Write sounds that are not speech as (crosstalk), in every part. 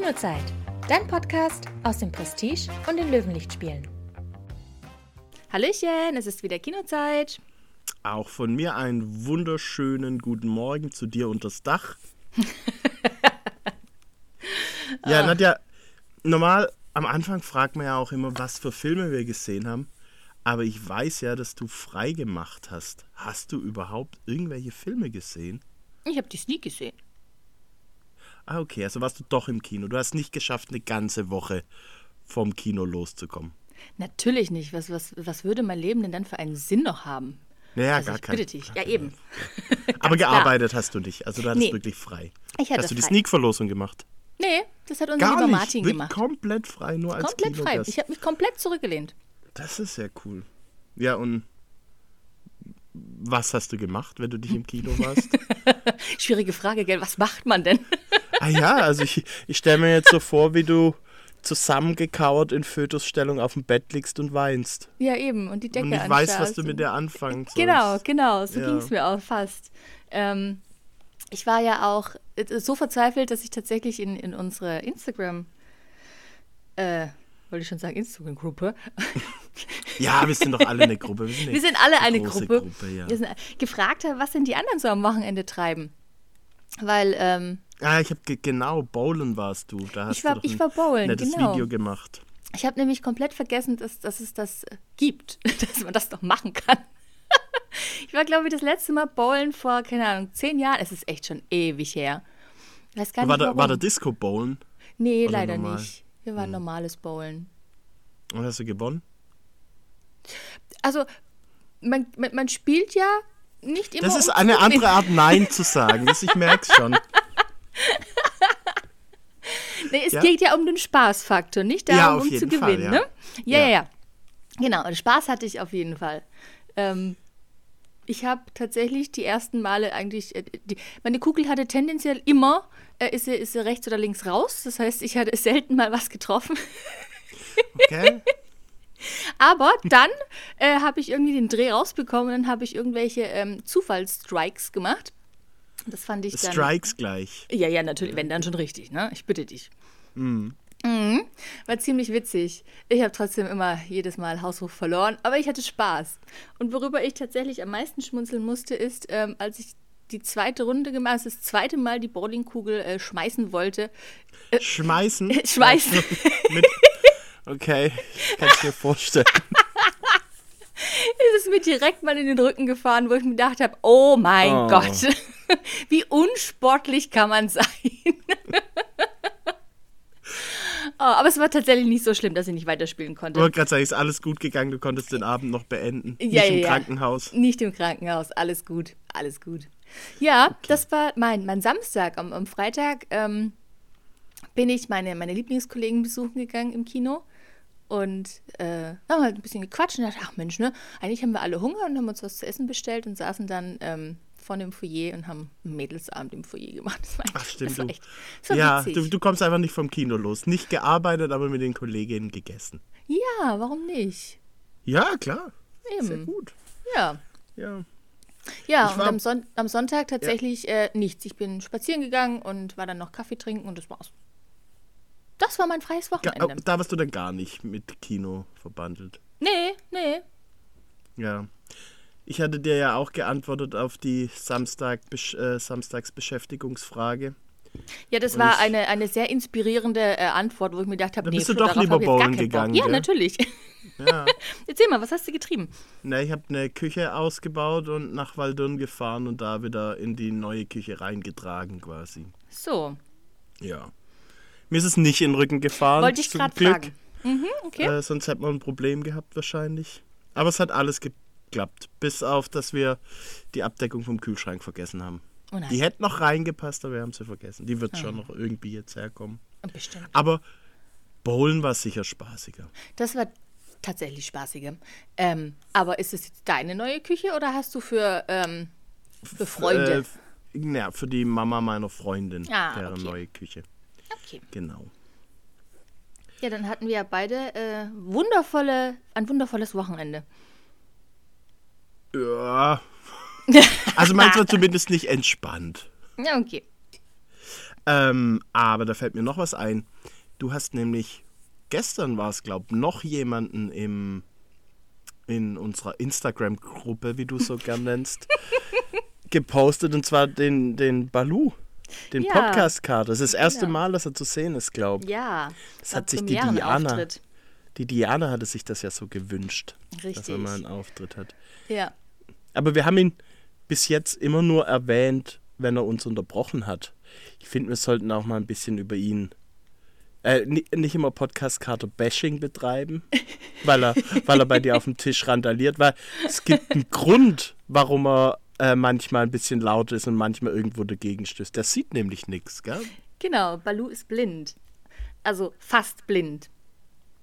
Kinozeit, dein Podcast aus dem Prestige und den Löwenlichtspielen. Hallöchen, es ist wieder Kinozeit. Auch von mir einen wunderschönen guten Morgen zu dir unters Dach. (laughs) ja, Nadja, normal am Anfang fragt man ja auch immer, was für Filme wir gesehen haben. Aber ich weiß ja, dass du frei gemacht hast. Hast du überhaupt irgendwelche Filme gesehen? Ich habe die nie gesehen. Ah, okay, also warst du doch im Kino. Du hast nicht geschafft, eine ganze Woche vom Kino loszukommen. Natürlich nicht. Was, was, was würde mein Leben denn dann für einen Sinn noch haben? Naja, also gar ich kein. bitte dich. Ja, eben. (laughs) Aber gearbeitet hast du nicht. Also du hattest Nee. wirklich frei. Ich hatte hast du die frei. Sneak-Verlosung gemacht? Nee, das hat unser Gar lieber nicht. Martin Wirklich gemacht. Komplett frei, nur als Komplett frei. Kinogast. Ich habe mich komplett zurückgelehnt. Das ist sehr cool. Ja, und was hast du gemacht, wenn du dich im Kino warst? (laughs) Schwierige Frage, gell? Was macht man denn? Ah ja, also ich, ich stelle mir jetzt so vor, wie du zusammengekauert in Fötusstellung auf dem Bett liegst und weinst. ja, eben. Und die Decke und ich weiß, was du mit der anfangen sollst. Genau, genau, so Ja. ging es mir auch fast. Ähm, ich war ja auch äh, so verzweifelt, dass ich tatsächlich in, in unsere Instagram, äh, wollte ich schon sagen, Instagram-Gruppe. (laughs) Ja, wir sind doch alle eine Gruppe. Wir sind, eine Wir sind alle eine Gruppe. Gruppe ja. Wir sind, gefragt habe, was denn die anderen so am Wochenende treiben. Weil, ähm, Ah, ich habe ge genau, Bowlen warst du. Da hast Ich war- du ich war bowlen, nettes genau. Video gemacht. ich habe nämlich komplett vergessen, dass, dass es das äh, gibt, (laughs) dass man das doch machen kann. (laughs) ich war, glaube ich, das letzte Mal bowlen vor, keine Ahnung, zehn Jahren. Es ist echt schon ewig her. Weiß gar War nicht, da, war da Disco Bowlen? Nee, Oder leider normal? Hm. nicht. Wir waren normales Bowlen. Und hast du gewonnen? Also, man, man, man spielt ja nicht immer. Das ist um eine andere Art, Nein (laughs) zu sagen. Das ich merk's schon. Nee, es Ja? geht ja um den Spaßfaktor, nicht darum, um zu Fall, gewinnen. ja. Ne? Ja, ja, Ja. Genau, und Spaß hatte ich auf jeden Fall. Ähm, ich habe tatsächlich die ersten Male eigentlich, äh, die, meine Kugel hatte tendenziell immer, äh, ist, sie, ist sie rechts oder links raus. Das heißt, ich hatte (laughs) selten mal was getroffen. Okay? (laughs) Aber dann äh, habe ich irgendwie den Dreh rausbekommen und dann habe ich irgendwelche ähm, Zufallsstrikes gemacht. Das fand ich dann. Strikes gleich. Ja, ja, natürlich, wenn dann schon richtig, ne? Ich bitte dich. Mhm. War ziemlich witzig. Ich habe trotzdem immer jedes Mal Haushoch verloren, aber ich hatte Spaß. Und worüber ich tatsächlich am meisten schmunzeln musste, ist, ähm, als ich die zweite Runde gemacht, also das zweite Mal die Bowlingkugel äh, schmeißen wollte. Schmeißen? (laughs) Schmeißen. Mit, okay, kann ich mir vorstellen. (laughs) ist es mir direkt mal in den Rücken gefahren, wo ich mir gedacht habe, oh mein Oh. Gott, (laughs) wie unsportlich kann man sein. Oh, aber es war tatsächlich nicht so schlimm, dass ich nicht weiterspielen Ich konnte. wollte gerade sagen, ist alles gut gegangen, du konntest den Abend noch beenden. Ja, Nicht ja, im. Krankenhaus. Nicht im Krankenhaus, alles gut, alles gut. Ja, das war mein, mein Samstag. Am, am Freitag ähm, bin ich meine, meine Lieblingskollegen besuchen gegangen im Kino und äh, haben halt ein bisschen gequatscht und dachte, ach Mensch, ne, eigentlich haben wir alle Hunger und haben uns was zu essen bestellt und saßen dann ähm, vor dem Foyer und haben einen Mädelsabend im Foyer gemacht. Das war, Ach, stimmt, das war echt das war Ja, du, du kommst einfach nicht vom Kino los. Nicht gearbeitet, aber mit den Kolleginnen gegessen. ja, warum nicht? Ja, klar. Eben. Sehr gut. Ja. Ja. Ja, Ich und am, Son am Sonntag tatsächlich äh, nichts. Ich bin spazieren gegangen und war dann noch Kaffee trinken und das war's. Das war mein freies Wochenende. Da warst du dann gar nicht mit Kino verbandelt. nee, nee. Ja. Ich hatte dir ja auch geantwortet auf die Samstag, äh, Samstagsbeschäftigungsfrage. Ja, das Und war eine, eine sehr inspirierende äh, Antwort, wo ich mir gedacht habe, nee, bist du doch lieber bowlen gegangen, Ja, gell? natürlich. Ja. (laughs) Erzähl mal, was hast du getrieben? Na, ich habe eine Küche ausgebaut und nach Waldürn gefahren und da wieder in die neue Küche reingetragen quasi. So, Ja. Mir ist es nicht in den Rücken gefahren. wollte ich gerade fragen. Mhm, okay. Äh, sonst hätten wir ein Problem gehabt wahrscheinlich. Aber es hat alles geklappt. Bis auf, dass wir die Abdeckung vom Kühlschrank vergessen haben. Oh. Die hätte noch reingepasst, aber wir haben sie vergessen. Die wird schon noch irgendwie jetzt herkommen. Bestimmt. Aber Bowlen war sicher spaßiger. Das war tatsächlich spaßiger. Ähm, aber ist es jetzt deine neue Küche oder hast du für, ähm, für Freunde? Äh, f- ja, für die Mama meiner Freundin, Ah, deren okay. neue Küche. okay. Genau. Ja, dann hatten wir ja beide äh, wundervolle, ein wundervolles Wochenende. Ja. Also meins war zumindest nicht entspannt. Ja, okay. Ähm, aber da fällt mir noch was ein. Du hast nämlich, gestern war es, glaube ich, noch jemanden im, in unserer Instagram-Gruppe, wie du es so gern nennst, (laughs) gepostet, und zwar den, den Balu. Den Ja. Podcast-Kater. Das ist das erste Genau. Mal, dass er zu sehen ist, glaube ich. Ja. Das war hat sich die. Diana, die Diana hatte sich das ja so gewünscht, dass er Richtig. mal einen Auftritt hat. Ja. Aber wir haben ihn bis jetzt immer nur erwähnt, wenn er uns unterbrochen hat. Ich finde, wir sollten auch mal ein bisschen über ihn äh, ni- nicht immer Podcast-Kater-Bashing betreiben, (laughs) weil er, weil er bei dir auf dem Tisch randaliert, weil es gibt einen Grund, warum er äh, manchmal ein bisschen laut ist und manchmal irgendwo dagegen stößt. Der sieht nämlich nichts, gell? Genau, Balu ist blind. Also fast blind.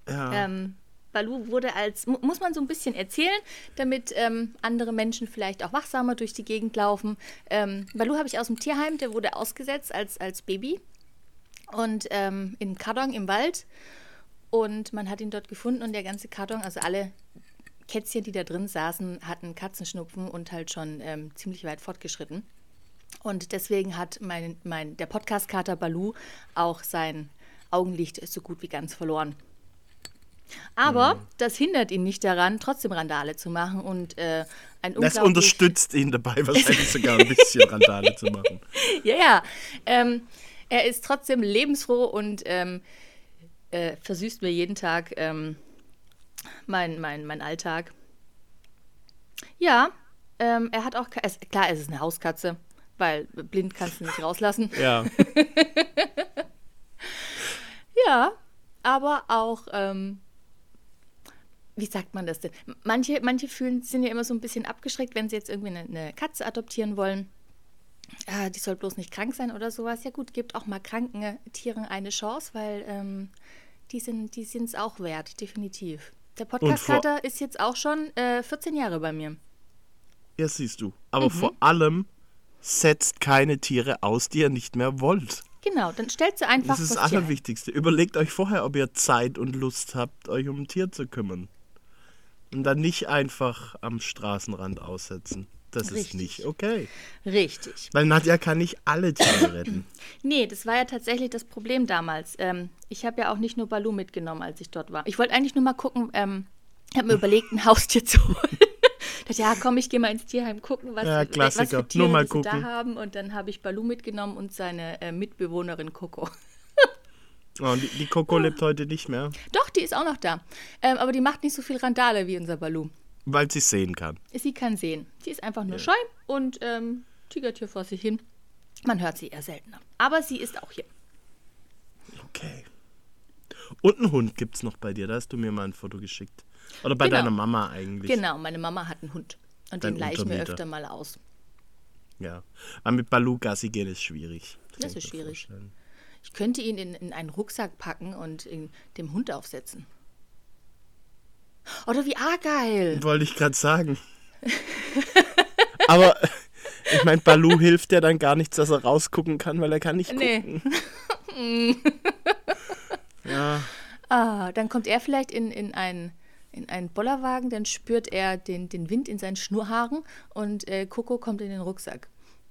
Ja. Ähm, Balu wurde als, mu muss man so ein bisschen erzählen, damit ähm, andere Menschen vielleicht auch wachsamer durch die Gegend laufen. Ähm, Balu habe ich aus dem Tierheim, der wurde ausgesetzt als, als Baby und ähm, in Karton im Wald. Und man hat ihn dort gefunden und der ganze Karton, also alle Kätzchen, die da drin saßen, hatten Katzenschnupfen und halt schon ähm, ziemlich weit fortgeschritten. Und deswegen hat mein, mein, der Podcast-Kater Balu auch sein Augenlicht so gut wie ganz verloren. Aber Mhm. das hindert ihn nicht daran, trotzdem Randale zu machen und äh, ein das unterstützt ihn dabei, wahrscheinlich sogar ein bisschen (laughs) Randale zu machen. Ja, ja. Ähm, er ist trotzdem lebensfroh und ähm, äh, versüßt mir jeden Tag ähm, mein, mein, mein Alltag. Ja, ähm, er hat auch, es, klar, es ist eine Hauskatze, weil blind kannst du nicht rauslassen. (laughs) Ja. (laughs) Ja, aber auch, ähm, wie sagt man das denn? Manche, manche fühlen, sind ja immer so ein bisschen abgeschreckt, wenn sie jetzt irgendwie eine, eine Katze adoptieren wollen. Ah, die soll bloß nicht krank sein oder sowas. Ja gut, gebt auch mal kranken Tieren eine Chance, weil ähm, die sind die es auch wert, definitiv. Der Podcast-Kater ist jetzt auch schon äh, 14 Jahre bei mir. Ja, siehst du. Aber Mhm. vor allem setzt keine Tiere aus, die ihr nicht mehr wollt. Genau, dann stellt sie einfach Das ist das. Allerwichtigste. Überlegt euch vorher, ob ihr Zeit und Lust habt, euch um ein Tier zu kümmern. Und dann nicht einfach am Straßenrand aussetzen. Das ist Richtig. nicht okay. Richtig. Weil Nadja kann nicht alle Tiere (coughs) retten. Nee, das war ja tatsächlich das Problem damals. Ähm, ich habe ja auch nicht nur Balu mitgenommen, als ich dort war. Ich wollte eigentlich nur mal gucken, ähm, habe mir überlegt, ein Haustier zu holen. (laughs) dachte, ja, komm, ich gehe mal ins Tierheim gucken, was, Ja, was für Tiere Nur mal sie da gucken. haben. Und dann habe ich Balu mitgenommen und seine äh, Mitbewohnerin Coco. Oh, die, die Coco lebt heute nicht mehr, Doch, die ist auch noch da. Ähm, aber die macht nicht so viel Randale wie unser Balu. weil sie sehen kann. Sie kann sehen. Sie ist einfach nur scheu und ähm, tigert hier vor sich hin. Man hört sie eher seltener. Aber sie ist auch hier. Okay. Und einen Hund gibt's noch bei dir. Da hast du mir mal ein Foto geschickt. Oder bei Genau. deiner Mama eigentlich. Genau, meine Mama hat einen Hund. Und Dein den leihe ich mir öfter mal aus. Ja. Aber mit Balu Gassi gehen ist schwierig. Das ist schwierig. vorstellen. Ich könnte ihn in, in einen Rucksack packen und dem Hund aufsetzen. Oder wie argeil. Wollte ich gerade sagen. Aber ich meine, Balu hilft ja dann gar nichts, dass er rausgucken kann, weil er kann nicht gucken. Nee. (laughs) Ja, Ah, dann kommt er vielleicht in, in einen in einen Bollerwagen, dann spürt er den, den Wind in seinen Schnurrhaaren und äh, Coco kommt in den Rucksack.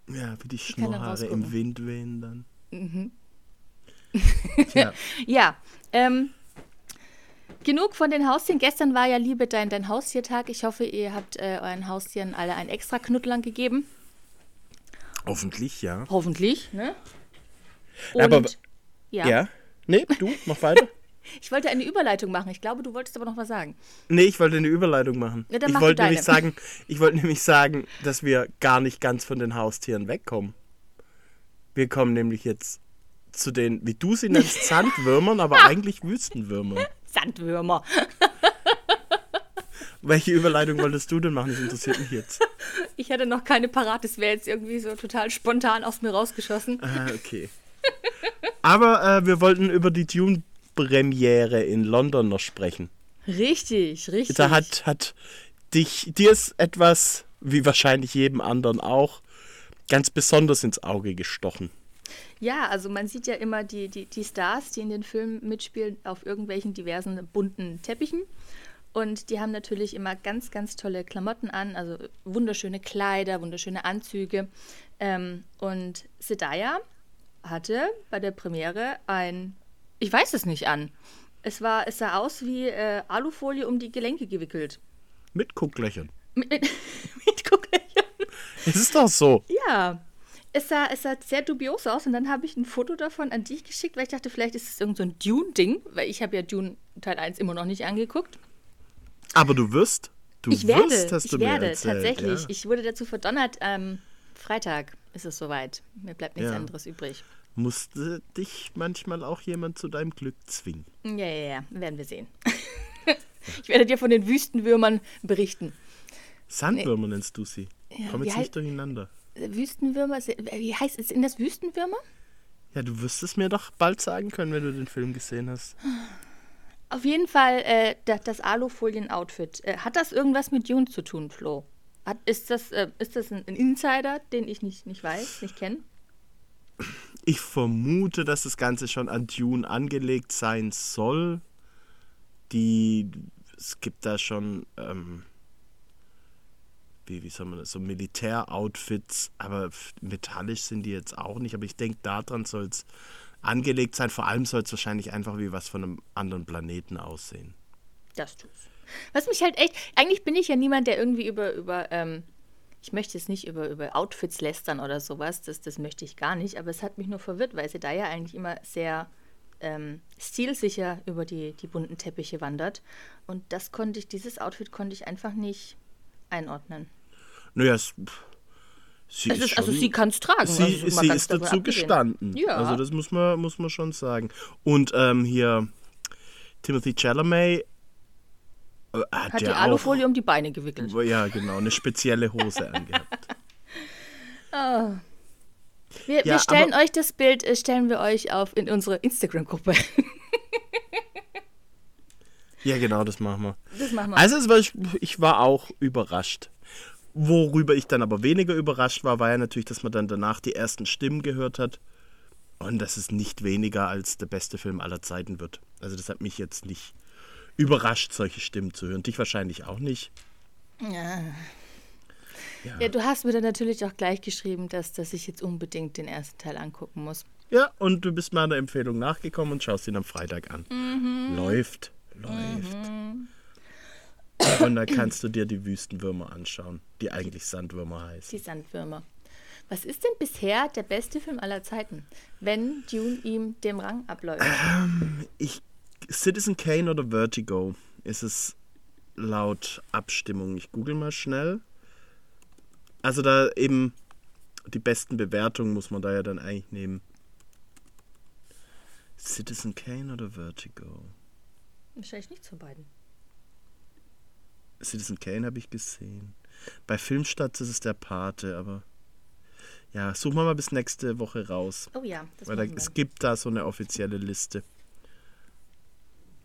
ja, wie die Schnurrhaare im. Wind wehen dann. Mhm. Tja, (laughs) Ja, ähm, genug von den Haustieren. Gestern war ja Liebe dein, dein Haustiertag. Ich hoffe, ihr habt äh, euren Haustieren alle ein extra Knuddeln gegeben. hoffentlich, ja. Hoffentlich, ne? Ja, aber- Und- ja. Ja? Nee, du, mach weiter. (laughs) Ich wollte eine Überleitung machen. Ich glaube, du wolltest aber noch was sagen. Nee, ich wollte eine Überleitung machen. Ja, ich wollte nämlich sagen, ich wollte nämlich sagen, dass wir gar nicht ganz von den Haustieren wegkommen. Wir kommen nämlich jetzt zu den, wie du sie nennst, (laughs) Sandwürmern, aber eigentlich Wüstenwürmern. Sandwürmer. Welche Überleitung wolltest du denn machen? Das interessiert mich jetzt. Ich hatte noch keine parat. Das wäre jetzt irgendwie so total spontan aus mir rausgeschossen. Ah, okay. Aber äh, wir wollten über die Dune-Premiere in London noch sprechen. Richtig, richtig. Da hat, hat dich, dir ist etwas, wie wahrscheinlich jedem anderen auch, ganz besonders ins Auge gestochen. Ja, also man sieht ja immer die, die, die Stars, die in den Filmen mitspielen, auf irgendwelchen diversen bunten Teppichen. Und die haben natürlich immer ganz, ganz tolle Klamotten an, also wunderschöne Kleider, wunderschöne Anzüge. Ähm, und Zendaya hatte bei der Premiere ein, ich weiß es nicht an. Es war, es sah aus wie äh, Alufolie um die Gelenke gewickelt. Mit Gucklöchern. (laughs) Mit, mit, mit Gucklöchern. Es ist doch so. Ja. Es sah, es sah sehr dubios aus und dann habe ich ein Foto davon an dich geschickt, weil ich dachte, vielleicht ist es irgend so ein Dune-Ding, weil ich habe ja Dune Teil 1 immer noch nicht angeguckt. Aber du wirst. Du ich werde, wirst, hast ich du mir werde, erzählt, tatsächlich. Ja. Ich wurde dazu verdonnert, ähm, Freitag ist es soweit. Mir bleibt nichts Ja. anderes übrig. Musste dich manchmal auch jemand zu deinem Glück zwingen. Ja, ja, ja, werden wir sehen. (laughs) ich werde dir von den Wüstenwürmern berichten. Sandwürmer nennst du sie. Ja, Komm jetzt nicht durcheinander. Äh, Wüstenwürmer, se- wie heißt es? Sind das Wüstenwürmer? Ja, du wirst es mir doch bald sagen können, wenn du den Film gesehen hast. Auf jeden Fall äh, das, das Alufolien-Outfit. Äh, hat das irgendwas mit Dune zu tun, Flo? Hat, ist das, äh, ist das ein, ein Insider, den ich nicht, nicht weiß, nicht kenne? Ich vermute, dass das Ganze schon an Dune angelegt sein soll. Die, es gibt da schon, ähm, wie, wie soll man das, so Militäroutfits, aber metallisch sind die jetzt auch nicht. Aber ich denke, daran soll es angelegt sein. Vor allem soll es wahrscheinlich einfach wie was von einem anderen Planeten aussehen. Das tut's. Was mich halt echt, eigentlich bin ich ja niemand, der irgendwie über, über, ähm, ich möchte jetzt nicht über, über Outfits lästern oder sowas, das, das möchte ich gar nicht, aber es hat mich nur verwirrt, weil sie da ja eigentlich immer sehr ähm, stilsicher über die, die bunten Teppiche wandert. Und das konnte ich, dieses Outfit konnte ich einfach nicht einordnen. Naja, es, sie Es ist ist, also schon- sie kann es tragen. Sie, also, sie ist dazu abgesehen. gestanden. Ja. Also das muss man, muss man schon sagen. Und ähm, hier Timothy Chalamet äh, hat, Hat ja die Alufolie um die Beine gewickelt. auch, ja genau, eine spezielle Hose (laughs) angehabt. Wir, Ja, wir stellen euch das Bild, äh, stellen wir euch auf in unsere Instagram-Gruppe. (laughs) Ja genau, das machen wir. Das machen wir. Also es war, ich, ich war auch überrascht. Worüber ich dann aber weniger überrascht war, war ja natürlich, dass man dann danach die ersten Stimmen gehört hat. Und dass es nicht weniger als der beste Film aller Zeiten wird. Also das hat mich jetzt nicht überrascht, solche Stimmen zu hören. Dich wahrscheinlich auch nicht. Ja, du hast mir dann natürlich auch gleich geschrieben, dass, dass ich jetzt unbedingt den ersten Teil angucken muss. Ja, und du bist meiner Empfehlung nachgekommen und schaust ihn am Freitag an. Mhm. Läuft, läuft. Und dann kannst du dir die Wüstenwürmer anschauen, die eigentlich Sandwürmer heißen. Die Sandwürmer. Was ist denn bisher der beste Film aller Zeiten, wenn Dune ihm dem Rang abläuft? Ich, Citizen Kane oder Vertigo ist es laut Abstimmung. Ich google mal schnell. Also da eben die besten Bewertungen muss man da ja dann eigentlich nehmen. Citizen Kane oder Vertigo? Wahrscheinlich nichts von beiden. Citizen Kane habe ich gesehen. Bei Filmstadt ist es der Pate, aber ja, suchen wir mal bis nächste Woche raus. Oh ja, das Weil da, es gibt da so eine offizielle Liste.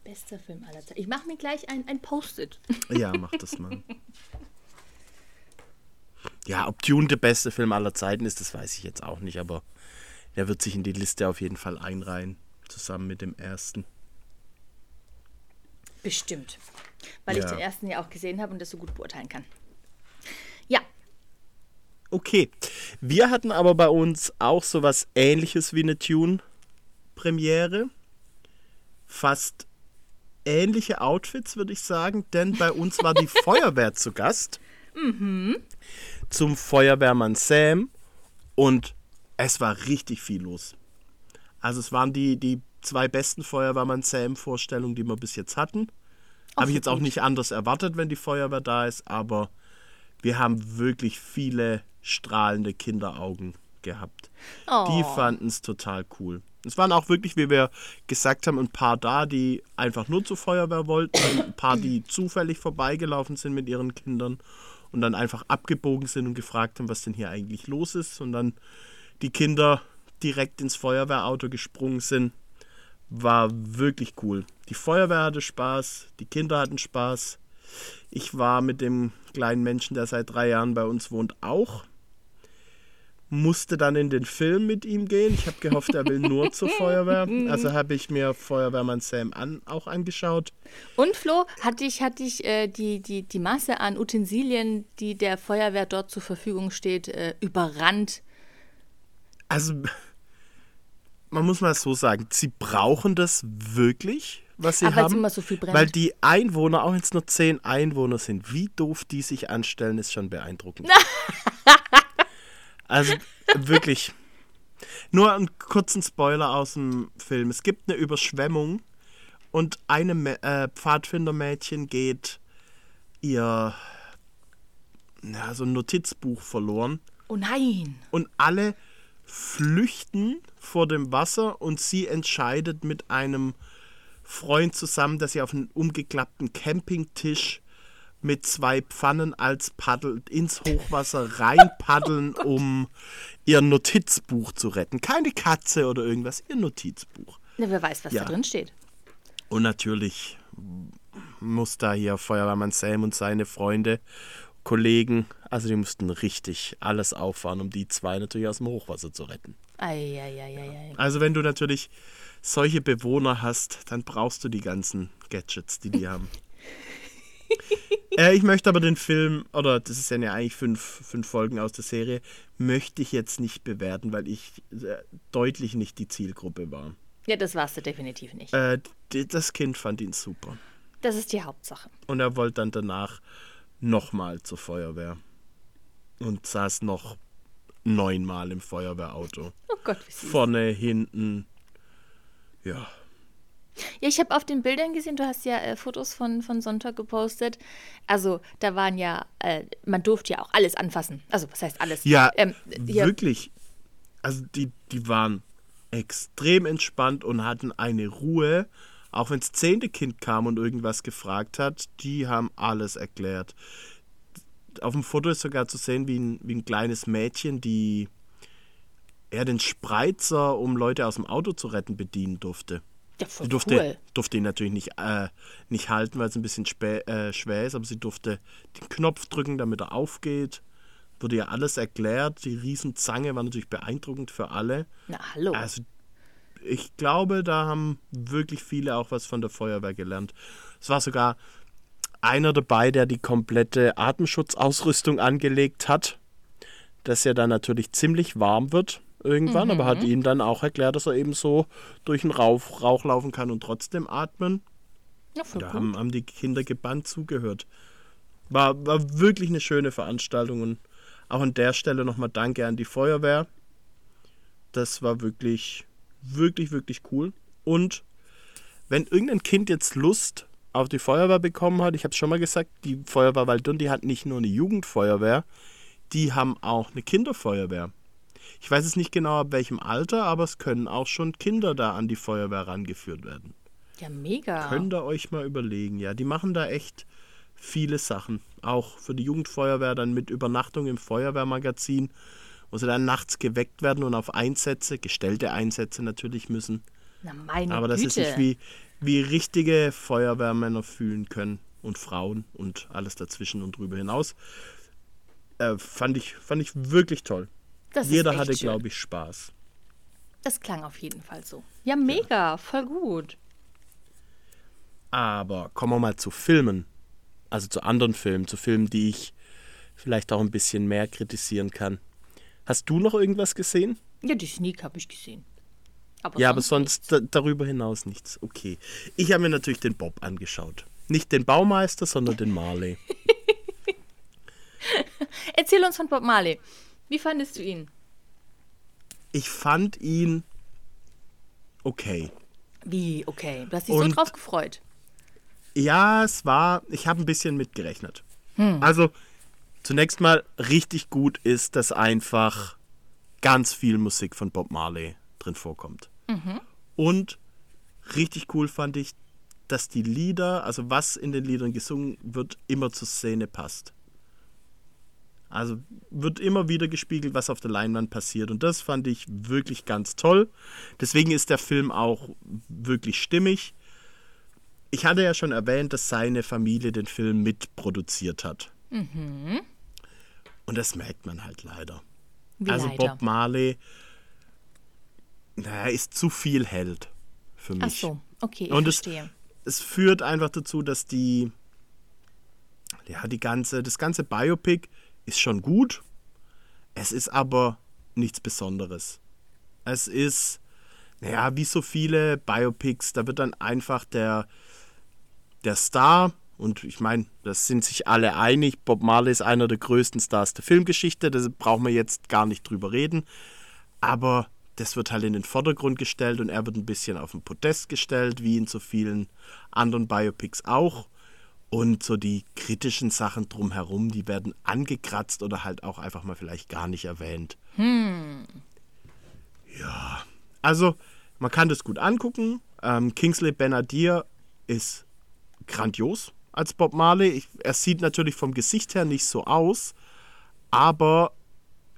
Bester Film aller Zeiten. Ich mache mir gleich ein, ein Post-it. (laughs) Ja, mach das mal. (laughs) Ja, ob Dune der beste Film aller Zeiten ist, das weiß ich jetzt auch nicht, aber der wird sich in die Liste auf jeden Fall einreihen, zusammen mit dem ersten. Bestimmt. Weil ich Ja. den ersten ja auch gesehen habe und das so gut beurteilen kann. Ja, Okay, wir hatten aber bei uns auch sowas ähnliches wie eine Tune-Premiere. Fast ähnliche Outfits, würde ich sagen, denn bei uns war die (laughs) Feuerwehr zu Gast. Zum Feuerwehrmann Sam und es war richtig viel los. Also es waren die, die zwei besten Feuerwehrmann Sam-Vorstellungen, die wir bis jetzt hatten. Habe ich jetzt auch nicht anders erwartet, wenn die Feuerwehr da ist, aber wir haben wirklich viele strahlende Kinderaugen gehabt. Die fanden es total cool. Es waren auch wirklich, wie wir gesagt haben, ein paar da, die einfach nur zur Feuerwehr wollten, ein paar, die zufällig vorbeigelaufen sind mit ihren Kindern und dann einfach abgebogen sind und gefragt haben, was denn hier eigentlich los ist. Und dann die Kinder direkt ins Feuerwehrauto gesprungen sind. War wirklich cool. Die Feuerwehr hatte Spaß, die Kinder hatten Spaß. Ich war mit dem kleinen Menschen, der seit drei Jahren bei uns wohnt, auch. Musste dann in den Film mit ihm gehen. Ich habe gehofft, er will nur zur (laughs) Feuerwehr. Also habe ich mir Feuerwehrmann Sam an, auch angeschaut. Und Flo, hatte ich, hatte ich äh, die, die, die Masse an Utensilien, die der Feuerwehr dort zur Verfügung steht, äh, überrannt. Also man muss mal so sagen, sie brauchen das wirklich, was sie es haben. so. Weil die Einwohner, auch wenn es nur zehn Einwohner sind, wie doof die sich anstellen, ist schon beeindruckend. (laughs) also wirklich. Nur einen kurzen Spoiler aus dem Film. Es gibt eine Überschwemmung und einem äh, Pfadfindermädchen geht ihr ja, so ein Notizbuch verloren oh nein. und alle flüchten vor dem Wasser und sie entscheidet mit einem Freund zusammen, dass sie auf einen umgeklappten Campingtisch mit zwei Pfannen als Paddel ins Hochwasser reinpaddeln, (laughs) um ihr Notizbuch zu retten. Keine Katze oder irgendwas, ihr Notizbuch. Na, wer weiß, was Ja. da drin steht. Und natürlich muss da hier Feuerwehrmann Sam und seine Freunde, Kollegen, also die mussten richtig alles auffahren, um die zwei natürlich aus dem Hochwasser zu retten. Eieieiei. Also wenn du natürlich solche Bewohner hast, dann brauchst du die ganzen Gadgets, die die haben. (laughs) äh, ich möchte aber den Film, oder das ist ja eigentlich fünf, fünf Folgen aus der Serie, möchte ich jetzt nicht bewerten, weil ich äh, deutlich nicht die Zielgruppe war. Ja, das warst du definitiv nicht. Äh, das Kind fand ihn super. Das ist die Hauptsache. Und er wollte dann danach nochmal zur Feuerwehr. Und saß noch neunmal im Feuerwehrauto. Oh Gott, wie süß. Vorne, hinten. Ja. Ja, ich habe auf den Bildern gesehen, du hast ja äh, Fotos von, von Sonntag gepostet. Also, da waren ja, äh, man durfte ja auch alles anfassen. Also, was heißt alles? Ja, Ähm, ja, wirklich. Also die, die waren extrem entspannt und hatten eine Ruhe. Auch wenn das zehnte Kind kam und irgendwas gefragt hat, die haben alles erklärt. Auf dem Foto ist sogar zu sehen, wie ein, wie ein kleines Mädchen, die er den Spreizer, um Leute aus dem Auto zu retten, bedienen durfte. ja, voll Sie durfte, cool. durfte ihn natürlich nicht, äh, nicht halten, weil es ein bisschen äh, schwer ist, aber sie durfte den Knopf drücken, damit er aufgeht. Wurde ja alles erklärt. Die Riesenzange war natürlich beeindruckend für alle. Na, hallo. Also ich glaube, da haben wirklich viele auch was von der Feuerwehr gelernt. Es war sogar einer dabei, der die komplette Atemschutzausrüstung angelegt hat, dass ja dann natürlich ziemlich warm wird irgendwann, aber hat ihm dann auch erklärt, dass er eben so durch den Rauch, Rauch laufen kann und trotzdem atmen. ja, Da haben, haben die Kinder gebannt zugehört. War, war wirklich eine schöne Veranstaltung und auch an der Stelle nochmal Danke an die Feuerwehr. Das war wirklich, wirklich, wirklich cool. Und wenn irgendein Kind jetzt Lust auf die Feuerwehr bekommen hat, ich habe es schon mal gesagt, die Feuerwehr Waldürn, die hat nicht nur eine Jugendfeuerwehr, die haben auch eine Kinderfeuerwehr. Ich weiß es nicht genau ab welchem Alter, aber es können auch schon Kinder da an die Feuerwehr rangeführt werden. Ja, mega. Könnt ihr euch mal überlegen, ja. Die machen da echt viele Sachen. Auch für die Jugendfeuerwehr dann mit Übernachtung im Feuerwehrmagazin, wo sie dann nachts geweckt werden und auf Einsätze, gestellte Einsätze natürlich müssen. Na, meine Aber das Güte. ist nicht wie, wie richtige Feuerwehrmänner fühlen können und Frauen und alles dazwischen und drüber hinaus. Äh, fand, ich, fand ich wirklich toll. Das Jeder hatte, glaube ich, Spaß. Das klang auf jeden Fall so. Ja, mega. Voll gut. Aber kommen wir mal zu Filmen. Also zu anderen Filmen, zu Filmen, die ich vielleicht auch ein bisschen mehr kritisieren kann. Hast du noch irgendwas gesehen? Ja, die Sneak habe ich gesehen. Aber ja, aber sonst da, darüber hinaus nichts. Okay. Ich habe mir natürlich den Bob angeschaut. Nicht den Baumeister, sondern den Marley. (laughs) Erzähl uns von Bob Marley. Wie fandest du ihn? Ich fand ihn okay. Wie, okay. Du hast dich so Und- drauf gefreut. Ja, es war, ich habe ein bisschen mitgerechnet. Also, zunächst mal richtig gut ist, dass einfach ganz viel Musik von Bob Marley drin vorkommt. Und richtig cool fand ich, dass die Lieder, also was in den Liedern gesungen wird, immer zur Szene passt. Also wird immer wieder gespiegelt, was auf der Leinwand passiert. Und das fand ich wirklich ganz toll. Deswegen ist der Film auch wirklich stimmig. Ich hatte ja schon erwähnt, dass seine Familie den Film mitproduziert hat. Und das merkt man halt leider. Wie also leider. Bob Marley, naja, ist zu viel Held für mich. Ach so, okay, ich Und es, verstehe. es führt einfach dazu, dass die, ja, die ganze, das ganze Biopic ist schon gut. Es ist aber nichts Besonderes. Es ist naja, wie so viele Biopics, da wird dann einfach der, der Star, und ich meine, das sind sich alle einig, Bob Marley ist einer der größten Stars der Filmgeschichte, da brauchen wir jetzt gar nicht drüber reden, aber das wird halt in den Vordergrund gestellt und er wird ein bisschen auf den Podest gestellt, wie in so vielen anderen Biopics auch. Und so die kritischen Sachen drumherum, die werden angekratzt oder halt auch einfach mal vielleicht gar nicht erwähnt. Hm. Ja, also man kann das gut angucken. Ähm, Kingsley Benadir ist grandios als Bob Marley. Ich, er sieht natürlich vom Gesicht her nicht so aus, aber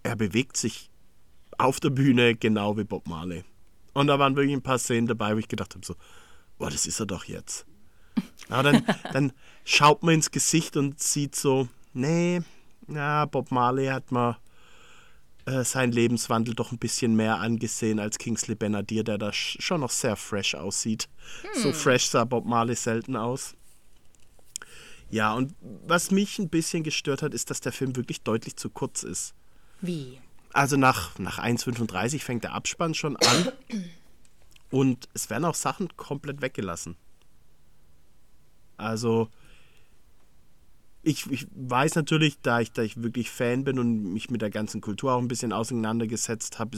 er bewegt sich auf der Bühne genau wie Bob Marley. Und da waren wirklich ein paar Szenen dabei, wo ich gedacht habe, so, boah, das ist er doch jetzt. Aber dann, (laughs) dann schaut man ins Gesicht und sieht so, nee, ja, Bob Marley hat mal äh, seinen Lebenswandel doch ein bisschen mehr angesehen als Kingsley Benadir, der da schon noch sehr fresh aussieht. Hm. So fresh sah Bob Marley selten aus. Ja, und was mich ein bisschen gestört hat, ist, dass der Film wirklich deutlich zu kurz ist. Wie? Also nach, nach 1,35 fängt der Abspann schon an. (clears throat) Und es werden auch Sachen komplett weggelassen. Also, ich, ich weiß natürlich, da ich, da ich wirklich Fan bin und mich mit der ganzen Kultur auch ein bisschen auseinandergesetzt habe,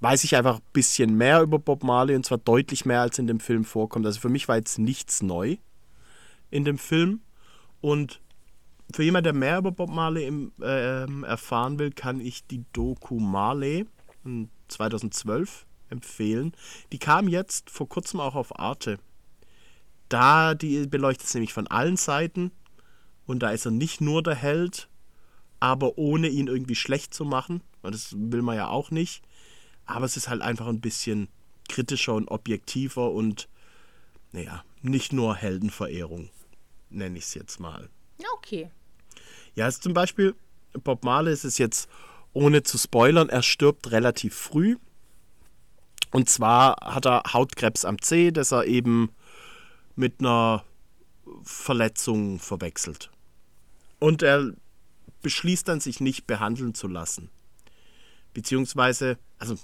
weiß ich einfach ein bisschen mehr über Bob Marley und zwar deutlich mehr, als in dem Film vorkommt. Also für mich war jetzt nichts neu in dem Film. Und für jemand, der mehr über Bob Marley im, äh, erfahren will, kann ich die Doku Marley 2012 empfehlen. Die kam jetzt vor kurzem auch auf Arte da die beleuchtet es nämlich von allen Seiten und da ist er nicht nur der Held, aber ohne ihn irgendwie schlecht zu machen, weil das will man ja auch nicht. Aber es ist halt einfach ein bisschen kritischer und objektiver und naja, nicht nur Heldenverehrung, nenne ich es jetzt mal. Okay. Ja, ist zum Beispiel, Bob Marley ist es jetzt, ohne zu spoilern, er stirbt relativ früh. Und zwar hat er Hautkrebs am Zeh, das er eben mit einer Verletzung verwechselt. Und er beschließt dann, sich nicht behandeln zu lassen. Beziehungsweise, also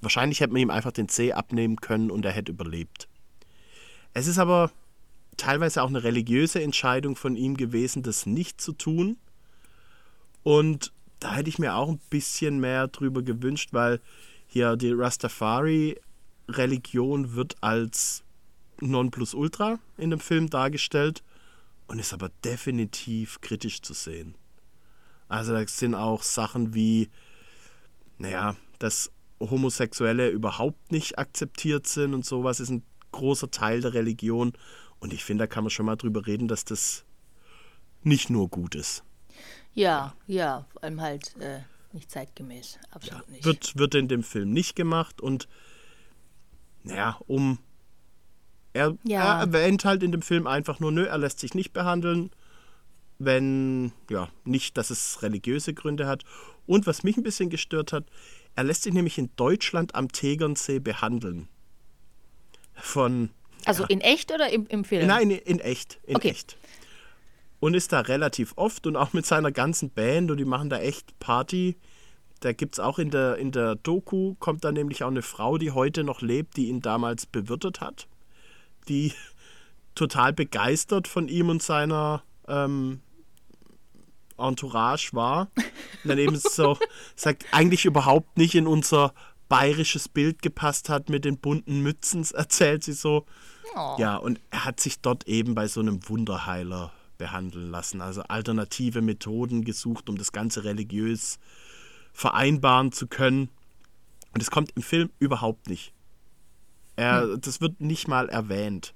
wahrscheinlich hätte man ihm einfach den Zeh abnehmen können und er hätte überlebt. Es ist aber teilweise auch eine religiöse Entscheidung von ihm gewesen, das nicht zu tun. Und da hätte ich mir auch ein bisschen mehr drüber gewünscht, weil hier die Rastafari-Religion wird als Nonplusultra in dem Film dargestellt und ist aber definitiv kritisch zu sehen. Also da sind auch Sachen wie, naja, dass Homosexuelle überhaupt nicht akzeptiert sind und sowas ist ein großer Teil der Religion. Und ich finde, da kann man schon mal drüber reden, dass das nicht nur gut ist. Ja, ja, vor allem halt äh, nicht zeitgemäß. Absolut ja, nicht. Wird, wird in dem Film nicht gemacht und naja, um er, ja. er erwähnt halt in dem Film einfach nur, nö, er lässt sich nicht behandeln, wenn, ja, nicht, dass es religiöse Gründe hat. Und was mich ein bisschen gestört hat, er lässt sich nämlich in Deutschland am Tegernsee behandeln. Von. Also in echt oder im, im Film? Nein, in, in echt. In okay. echt. Und ist da relativ oft und auch mit seiner ganzen Band und die machen da echt Party. Da gibt es auch in der, in der Doku, kommt da nämlich auch eine Frau, die heute noch lebt, die ihn damals bewirtet hat die (laughs) total begeistert von ihm und seiner ähm, Entourage war. Und dann eben so (laughs) sagt, eigentlich überhaupt nicht in unser bayerisches Bild gepasst hat mit den bunten Mützen, (laughs) erzählt sie so. Oh. Ja, und er hat sich dort eben bei so einem Wunderheiler behandeln lassen. Also alternative Methoden gesucht, um das Ganze religiös vereinbaren zu können. Und es kommt im Film überhaupt nicht. Er, hm. Das wird nicht mal erwähnt.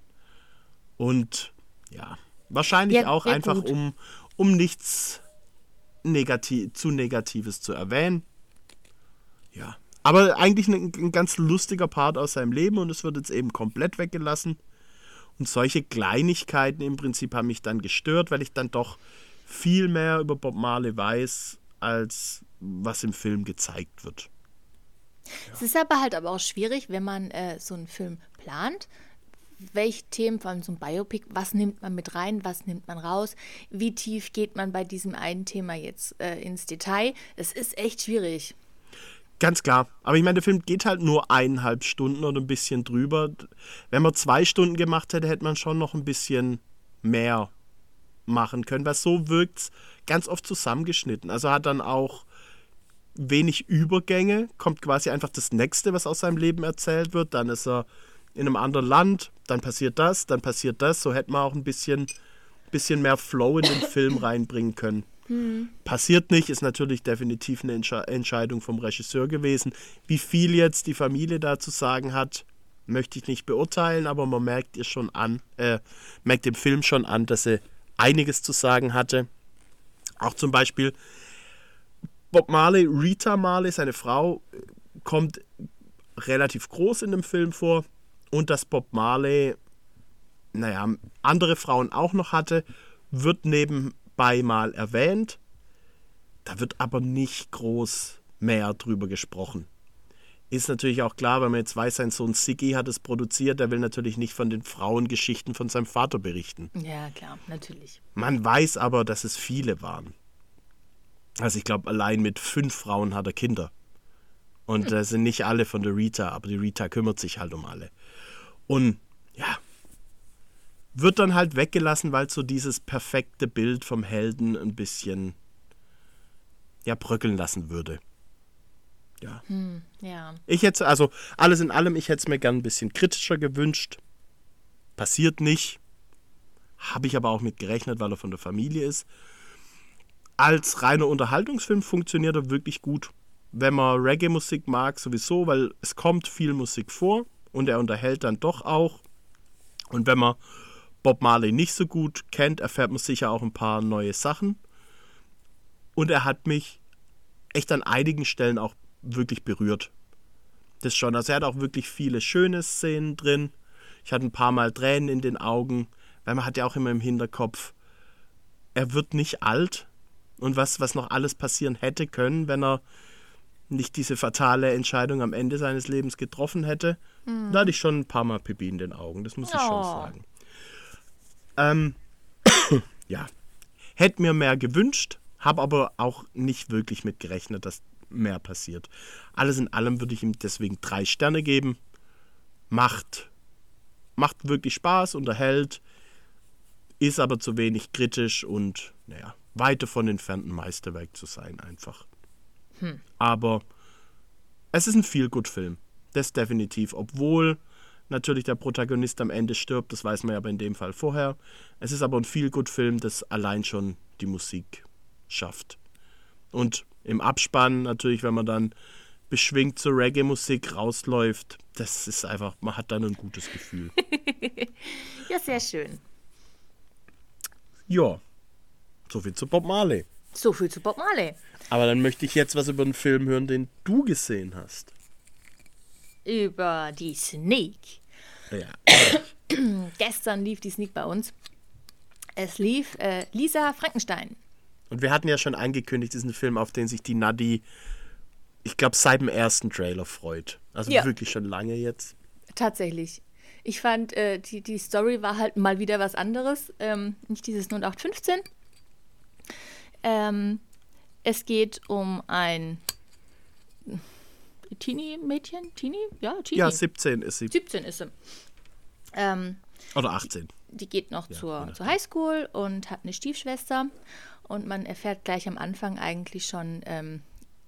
Und ja, wahrscheinlich ja, auch einfach, um, um nichts negativ, zu Negatives zu erwähnen. Ja. Aber eigentlich ein, ein ganz lustiger Part aus seinem Leben und es wird jetzt eben komplett weggelassen. Und solche Kleinigkeiten im Prinzip haben mich dann gestört, weil ich dann doch viel mehr über Bob Marley weiß, als was im Film gezeigt wird. Es ist aber halt aber auch schwierig, wenn man äh, so einen Film plant. Welche Themen, vor allem so ein Biopic, was nimmt man mit rein, was nimmt man raus, wie tief geht man bei diesem einen Thema jetzt äh, ins Detail? Es ist echt schwierig. Ganz klar. Aber ich meine, der Film geht halt nur eineinhalb Stunden oder ein bisschen drüber. Wenn man zwei Stunden gemacht hätte, hätte man schon noch ein bisschen mehr machen können, weil so wirkt es ganz oft zusammengeschnitten. Also hat dann auch wenig Übergänge, kommt quasi einfach das Nächste, was aus seinem Leben erzählt wird. Dann ist er in einem anderen Land, dann passiert das, dann passiert das. So hätte man auch ein bisschen, bisschen mehr Flow in den Film reinbringen können. Hm. Passiert nicht, ist natürlich definitiv eine Entsche Entscheidung vom Regisseur gewesen. Wie viel jetzt die Familie da zu sagen hat, möchte ich nicht beurteilen, aber man merkt ihr schon an, äh, merkt dem Film schon an, dass sie einiges zu sagen hatte. Auch zum Beispiel Bob Marley, Rita Marley, seine Frau, kommt relativ groß in dem Film vor. Und dass Bob Marley, naja, andere Frauen auch noch hatte, wird nebenbei mal erwähnt. Da wird aber nicht groß mehr drüber gesprochen. Ist natürlich auch klar, wenn man jetzt weiß, sein Sohn Siggy hat es produziert, der will natürlich nicht von den Frauengeschichten von seinem Vater berichten. Ja, klar, natürlich. Man weiß aber, dass es viele waren. Also ich glaube, allein mit fünf Frauen hat er Kinder. Und hm. das sind nicht alle von der Rita, aber die Rita kümmert sich halt um alle. Und wird dann halt weggelassen, weil so dieses perfekte Bild vom Helden ein bisschen ja bröckeln lassen würde. Ja. Hm, ja. Ich hätte, also alles in allem, ich hätte es mir gern ein bisschen kritischer gewünscht. Passiert nicht. Habe ich aber auch mit gerechnet, weil er von der Familie ist als reiner Unterhaltungsfilm funktioniert er wirklich gut. Wenn man Reggae-Musik mag, sowieso, weil es kommt viel Musik vor und er unterhält dann doch auch. Und wenn man Bob Marley nicht so gut kennt, erfährt man sicher auch ein paar neue Sachen. Und er hat mich echt an einigen Stellen auch wirklich berührt. Das schon. Also er hat auch wirklich viele schöne Szenen drin. Ich hatte ein paar Mal Tränen in den Augen, weil man hat ja auch immer im Hinterkopf, er wird nicht alt, und was, was noch alles passieren hätte können, wenn er nicht diese fatale Entscheidung am Ende seines Lebens getroffen hätte. Mhm. Da hatte ich schon ein paar Mal Pipi in den Augen, das muss ich oh. schon sagen. Ähm, (coughs) ja, hätte mir mehr gewünscht, habe aber auch nicht wirklich mit gerechnet, dass mehr passiert. Alles in allem würde ich ihm deswegen drei Sterne geben. Macht, macht wirklich Spaß, unterhält, ist aber zu wenig kritisch und naja, weit davon entfernt ein Meisterwerk zu sein, einfach. Hm. Aber es ist ein Feel-Good-Film. Das definitiv. Obwohl natürlich der Protagonist am Ende stirbt, das weiß man ja aber in dem Fall vorher. Es ist aber ein Feel-Good-Film, das allein schon die Musik schafft. Und im Abspann natürlich, wenn man dann beschwingt zur Reggae-Musik rausläuft, das ist einfach, man hat dann ein gutes Gefühl. (laughs) ja, sehr schön. Ja, so viel zu Bob Marley. So viel zu Bob Marley. Aber dann möchte ich jetzt was über einen Film hören, den du gesehen hast. Über die Sneak. Ja. (coughs) Gestern lief die Sneak bei uns. Es lief äh, Lisa Frankenstein. Und wir hatten ja schon angekündigt, diesen Film, auf den sich die Nadi, ich glaube, seit dem ersten Trailer freut. Also ja. wirklich schon lange jetzt. Tatsächlich. Ich fand, äh, die, die Story war halt mal wieder was anderes. Ähm, nicht dieses 0815, ähm, es geht um ein Teenie-Mädchen? Teenie? Ja, Teenie. Ja, 17 ist sie. 17 ist sie. Ähm, Oder 18. Die geht noch ja, zur, zur Highschool und hat eine Stiefschwester. Und man erfährt gleich am Anfang eigentlich schon, ähm,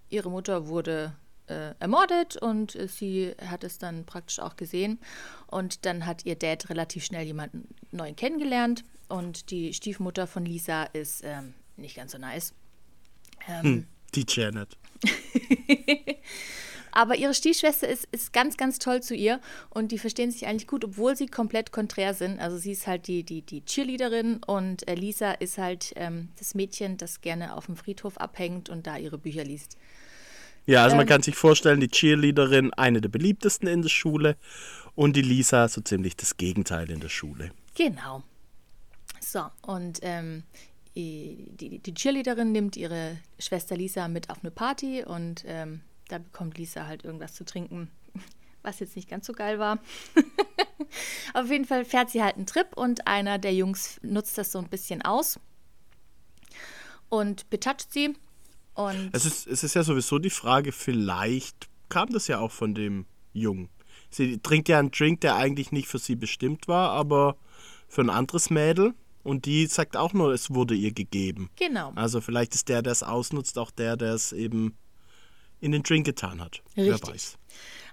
ihre Mutter wurde äh, ermordet und äh, sie hat es dann praktisch auch gesehen. Und dann hat ihr Dad relativ schnell jemanden neuen kennengelernt. Und die Stiefmutter von Lisa ist ähm, nicht ganz so nice. Ähm, hm, die Janet. (laughs) Aber ihre Stiefschwester ist, ist ganz, ganz toll zu ihr und die verstehen sich eigentlich gut, obwohl sie komplett konträr sind. Also sie ist halt die, die, die Cheerleaderin und äh, Lisa ist halt ähm, das Mädchen, das gerne auf dem Friedhof abhängt und da ihre Bücher liest. Ja, also ähm, man kann sich vorstellen, die Cheerleaderin eine der beliebtesten in der Schule und die Lisa so ziemlich das Gegenteil in der Schule. Genau. So, und ähm, die, die Cheerleaderin nimmt ihre Schwester Lisa mit auf eine Party und ähm, da bekommt Lisa halt irgendwas zu trinken, (laughs) was jetzt nicht ganz so geil war. (laughs) auf jeden Fall fährt sie halt einen Trip und einer der Jungs nutzt das so ein bisschen aus und betatscht sie Und Es ist, es ist ja sowieso die Frage, vielleicht kam das ja auch von dem Jungen. Sie trinkt ja einen Drink, der eigentlich nicht für sie bestimmt war, aber für ein anderes Mädel. Und die sagt auch nur, es wurde ihr gegeben. genau. Also vielleicht ist der, der es ausnutzt, auch der, der es eben in den Drink getan hat. Wer Richtig. weiß.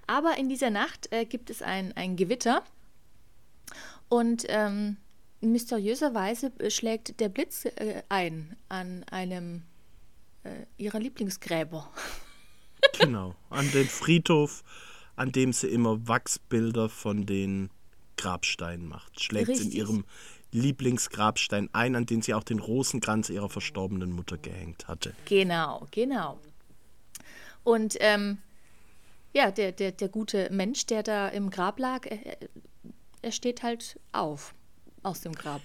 Aber in dieser Nacht äh, gibt es ein, ein Gewitter und ähm, mysteriöserweise äh, schlägt der Blitz äh, ein an einem äh, ihrer Lieblingsgräber. (laughs) Genau. An den Friedhof, an dem sie immer Wachsbilder von den Grabsteinen macht. Schlägt sie in ihrem Lieblingsgrabstein ein, an den sie auch den Rosenkranz ihrer verstorbenen Mutter gehängt hatte. Genau, genau. Und ähm, ja, der, der, der gute Mensch, der da im Grab lag, er, er- steht halt auf aus dem Grab.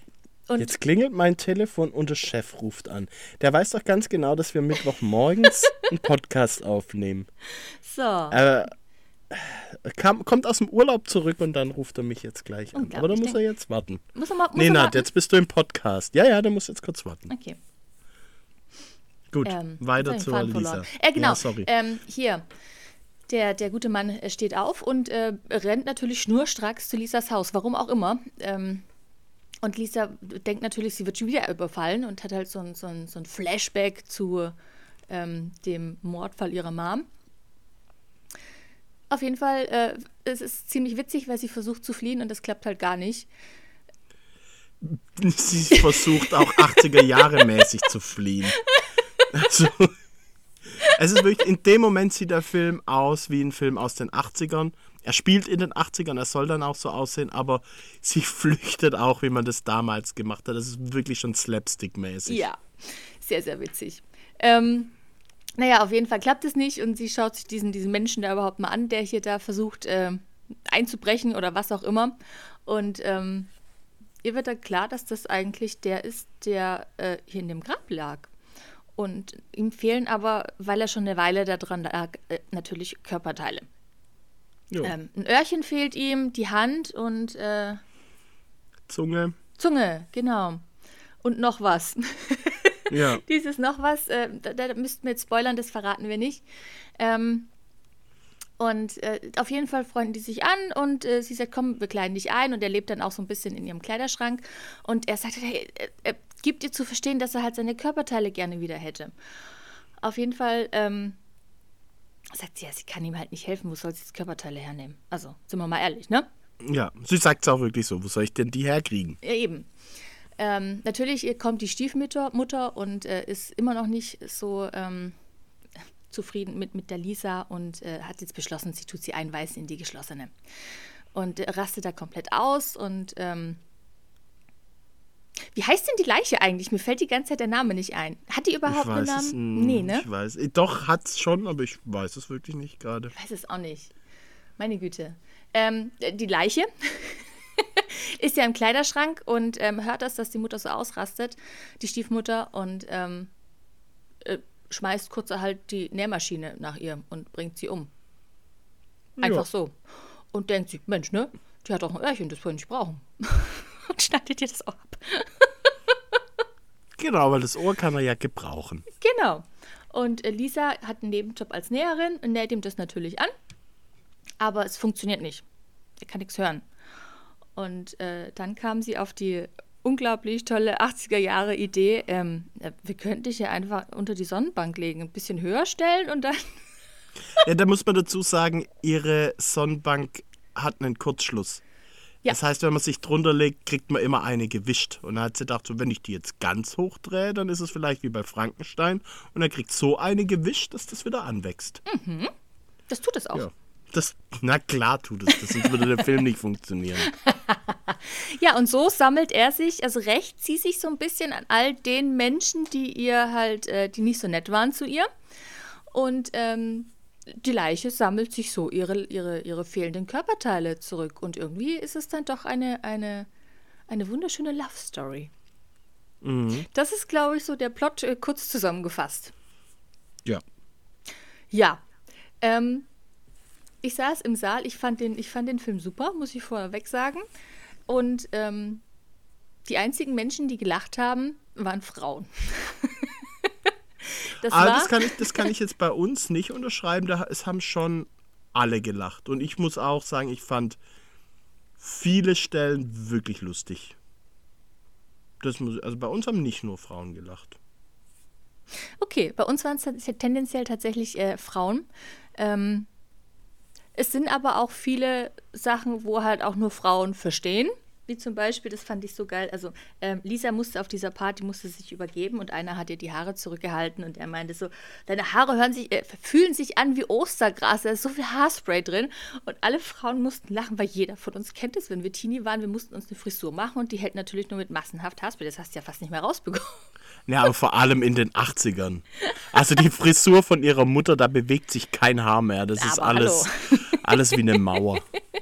Und Jetzt klingelt mein Telefon und der Chef ruft an. Der weiß doch ganz genau, dass wir Mittwochmorgens (laughs) einen Podcast aufnehmen. so, Er kam, kommt aus dem Urlaub zurück und dann ruft er mich jetzt gleich an. Aber da muss er jetzt warten. muss er mal. Muss Nee, Nat, jetzt bist du im Podcast. Ja, ja, der muss jetzt kurz warten. Okay. Gut, Ähm, weiter zur Lisa. Äh, genau. Ja, sorry. Ähm, hier. Der, der gute Mann äh, steht auf und äh, rennt natürlich schnurstracks zu Lisas Haus, warum auch immer. Ähm, und Lisa denkt natürlich, sie wird schon wieder überfallen und hat halt so ein, so ein, so ein Flashback zu ähm, dem Mordfall ihrer Mom. Auf jeden Fall, äh, es ist ziemlich witzig, weil sie versucht zu fliehen und das klappt halt gar nicht. Sie versucht auch 80er Jahre mäßig zu fliehen. (laughs) Also, es ist wirklich, in dem Moment sieht der Film aus wie ein Film aus den 80ern. Er spielt in den 80ern, er soll dann auch so aussehen, aber sie (laughs) flüchtet auch, wie man das damals gemacht hat. Das ist wirklich schon slapstick-mäßig. Ja, sehr, sehr witzig. Ähm, naja, auf jeden Fall klappt es nicht und sie schaut sich diesen, diesen Menschen da überhaupt mal an, der hier da versucht ähm, einzubrechen oder was auch immer. Und ähm, ihr wird dann klar, dass das eigentlich der ist, der äh, hier in dem Grab lag. Und ihm fehlen aber, weil er schon eine Weile da dran lag, äh, natürlich Körperteile. Ähm, ein Öhrchen fehlt ihm, die Hand und äh, Zunge. Zunge, genau. Und noch was. (laughs) Ja. Dieses noch was, äh, da, da müssten wir jetzt spoilern, das verraten wir nicht. Ähm, und äh, auf jeden Fall freunden die sich an und äh, sie sagt, komm, wir kleiden dich ein. Und er lebt dann auch so ein bisschen in ihrem Kleiderschrank. Und er sagt, hey, er, er gibt ihr zu verstehen, dass er halt seine Körperteile gerne wieder hätte. Auf jeden Fall ähm, sagt sie, ja, sie kann ihm halt nicht helfen, wo soll sie jetzt Körperteile hernehmen? Also, sind wir mal ehrlich, ne? Ja, sie sagt es auch wirklich so. Wo soll ich denn die herkriegen? Ja, eben. Ähm, natürlich kommt die Stiefmutter Mutter und äh, ist immer noch nicht so ähm, zufrieden mit, mit der Lisa und äh, hat jetzt beschlossen, sie tut sie einweisen in die geschlossene. Und äh, rastet da komplett aus und ähm, wie heißt denn die Leiche eigentlich? Mir fällt die ganze Zeit der Name nicht ein. Hat die überhaupt ich einen es, Namen? mm, Nee, ne? Ich weiß. äh, Doch, hat's schon, aber ich weiß es wirklich nicht gerade. Ich weiß es auch nicht. Meine Güte. Ähm, die Leiche (laughs) ist ja im Kleiderschrank und ähm, hört das, dass die Mutter so ausrastet, die Stiefmutter, und ähm, äh, schmeißt kurzerhalt die Nähmaschine nach ihr und bringt sie um. Einfach Ja. so. Und denkt sich, Mensch, ne? Die hat auch ein Öhrchen, das wollen wir nicht brauchen. (laughs) und (laughs) schneidet ihr das auch ab. Genau, weil das Ohr kann er ja gebrauchen. Genau. Und äh, Lisa hat einen Nebenjob als Näherin und näht ihm das natürlich an. Aber es funktioniert nicht. Er kann nichts hören. Und äh, dann kam sie auf die unglaublich tolle 80er Jahre Idee, ähm, äh, wir könnten dich ja einfach unter die Sonnenbank legen, ein bisschen höher stellen und dann. (laughs) Ja, da muss man dazu sagen, ihre Sonnenbank hat einen Kurzschluss. Ja. Das heißt, wenn man sich drunter legt, kriegt man immer eine gewischt. Und dann hat sie gedacht, so, wenn ich die jetzt ganz hoch drehe, dann ist es vielleicht wie bei Frankenstein. Und dann kriegt so eine gewischt, dass das wieder anwächst. Das tut es auch. Ja. Das, na klar tut es das, sonst würde der Film nicht funktionieren. (laughs) Ja, und so sammelt er sich, also rächt sie sich so ein bisschen an all den Menschen, die ihr halt, äh, die nicht so nett waren zu ihr. Und ähm, die Leiche sammelt sich so ihre, ihre, ihre fehlenden Körperteile zurück. Und irgendwie ist es dann doch eine, eine, eine wunderschöne Love Story. Das ist, glaube ich, so der Plot äh, kurz zusammengefasst. Ja. Ja. Ähm, ich saß im Saal, ich fand, den, ich fand den Film super, muss ich vorweg sagen. Und ähm, die einzigen Menschen, die gelacht haben, waren Frauen. (laughs) Das Aber das kann, ich, das kann ich jetzt bei uns nicht unterschreiben. Da, es haben schon alle gelacht. Und ich muss auch sagen, ich fand viele Stellen wirklich lustig. Das muss, also bei uns haben nicht nur Frauen gelacht. okay, bei uns waren es tendenziell tatsächlich äh, Frauen. Ähm, es sind aber auch viele Sachen, wo halt auch nur Frauen verstehen. Wie zum Beispiel, das fand ich so geil. Also ähm, Lisa musste auf dieser Party musste sich übergeben und einer hat ihr die Haare zurückgehalten und er meinte so, deine Haare hören sich, äh, fühlen sich an wie Ostergras, da ist so viel Haarspray drin. Und alle Frauen mussten lachen, weil jeder von uns kennt es, wenn wir Teenie waren, wir mussten uns eine Frisur machen und die hält natürlich nur mit massenhaft Haarspray. Das hast du ja fast nicht mehr rausbekommen. Ja, aber vor allem in den 80ern. Also die Frisur von ihrer Mutter, da bewegt sich kein Haar mehr. Das ist Aber alles, alles wie eine Mauer. (laughs)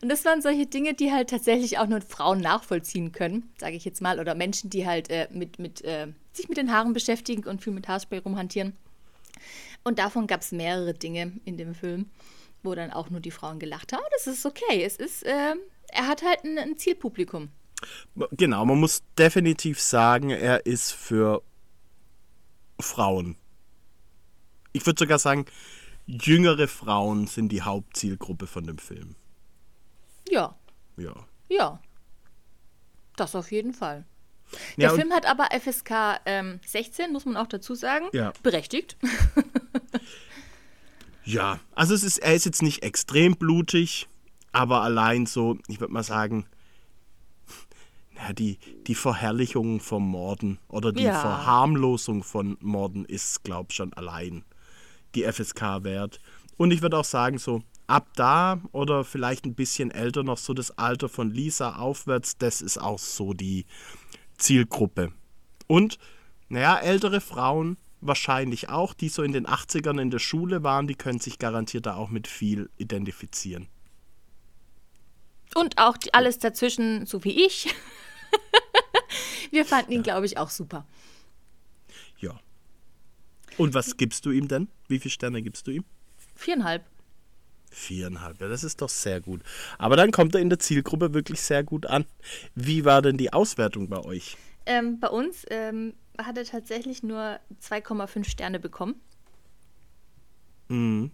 Und das waren solche Dinge, die halt tatsächlich auch nur Frauen nachvollziehen können, sage ich jetzt mal. Oder Menschen, die halt äh, mit, mit, äh, sich mit den Haaren beschäftigen und viel mit Haarspray rumhantieren. Und davon gab es mehrere Dinge in dem Film, wo dann auch nur die Frauen gelacht haben. Das ist okay. Es ist, äh, er hat halt ein, ein Zielpublikum. Genau, man muss definitiv sagen, er ist für Frauen. Ich würde sogar sagen, jüngere Frauen sind die Hauptzielgruppe von dem Film. Ja, Ja. ja. Das auf jeden Fall. Der Film hat aber FSK ähm, 16, muss man auch dazu sagen. Ja. Berechtigt. (laughs) Ja, also es ist, er ist jetzt nicht extrem blutig, aber allein so, ich würde mal sagen, (laughs) ja, die, die Verherrlichung von Morden oder die Ja. Verharmlosung von Morden ist, glaube ich, schon allein die FSK wert. Und ich würde auch sagen, so ab da oder vielleicht ein bisschen älter noch so das Alter von Lisa aufwärts, das ist auch so die Zielgruppe. Und, naja, ältere Frauen wahrscheinlich auch, die so in den 80ern in der Schule waren, die können sich garantiert da auch mit viel identifizieren. Und auch die, alles dazwischen, so wie ich. (laughs) Wir fanden ihn, glaube ich, auch super. Ja. Und was gibst du ihm denn? Wie viele Sterne gibst du ihm? Viereinhalb. Viereinhalb, ja, das ist doch sehr gut. Aber dann kommt er in der Zielgruppe wirklich sehr gut an. Wie war denn die Auswertung bei euch? Ähm, bei uns ähm, hat er tatsächlich nur 2,5 Sterne bekommen. Mhm.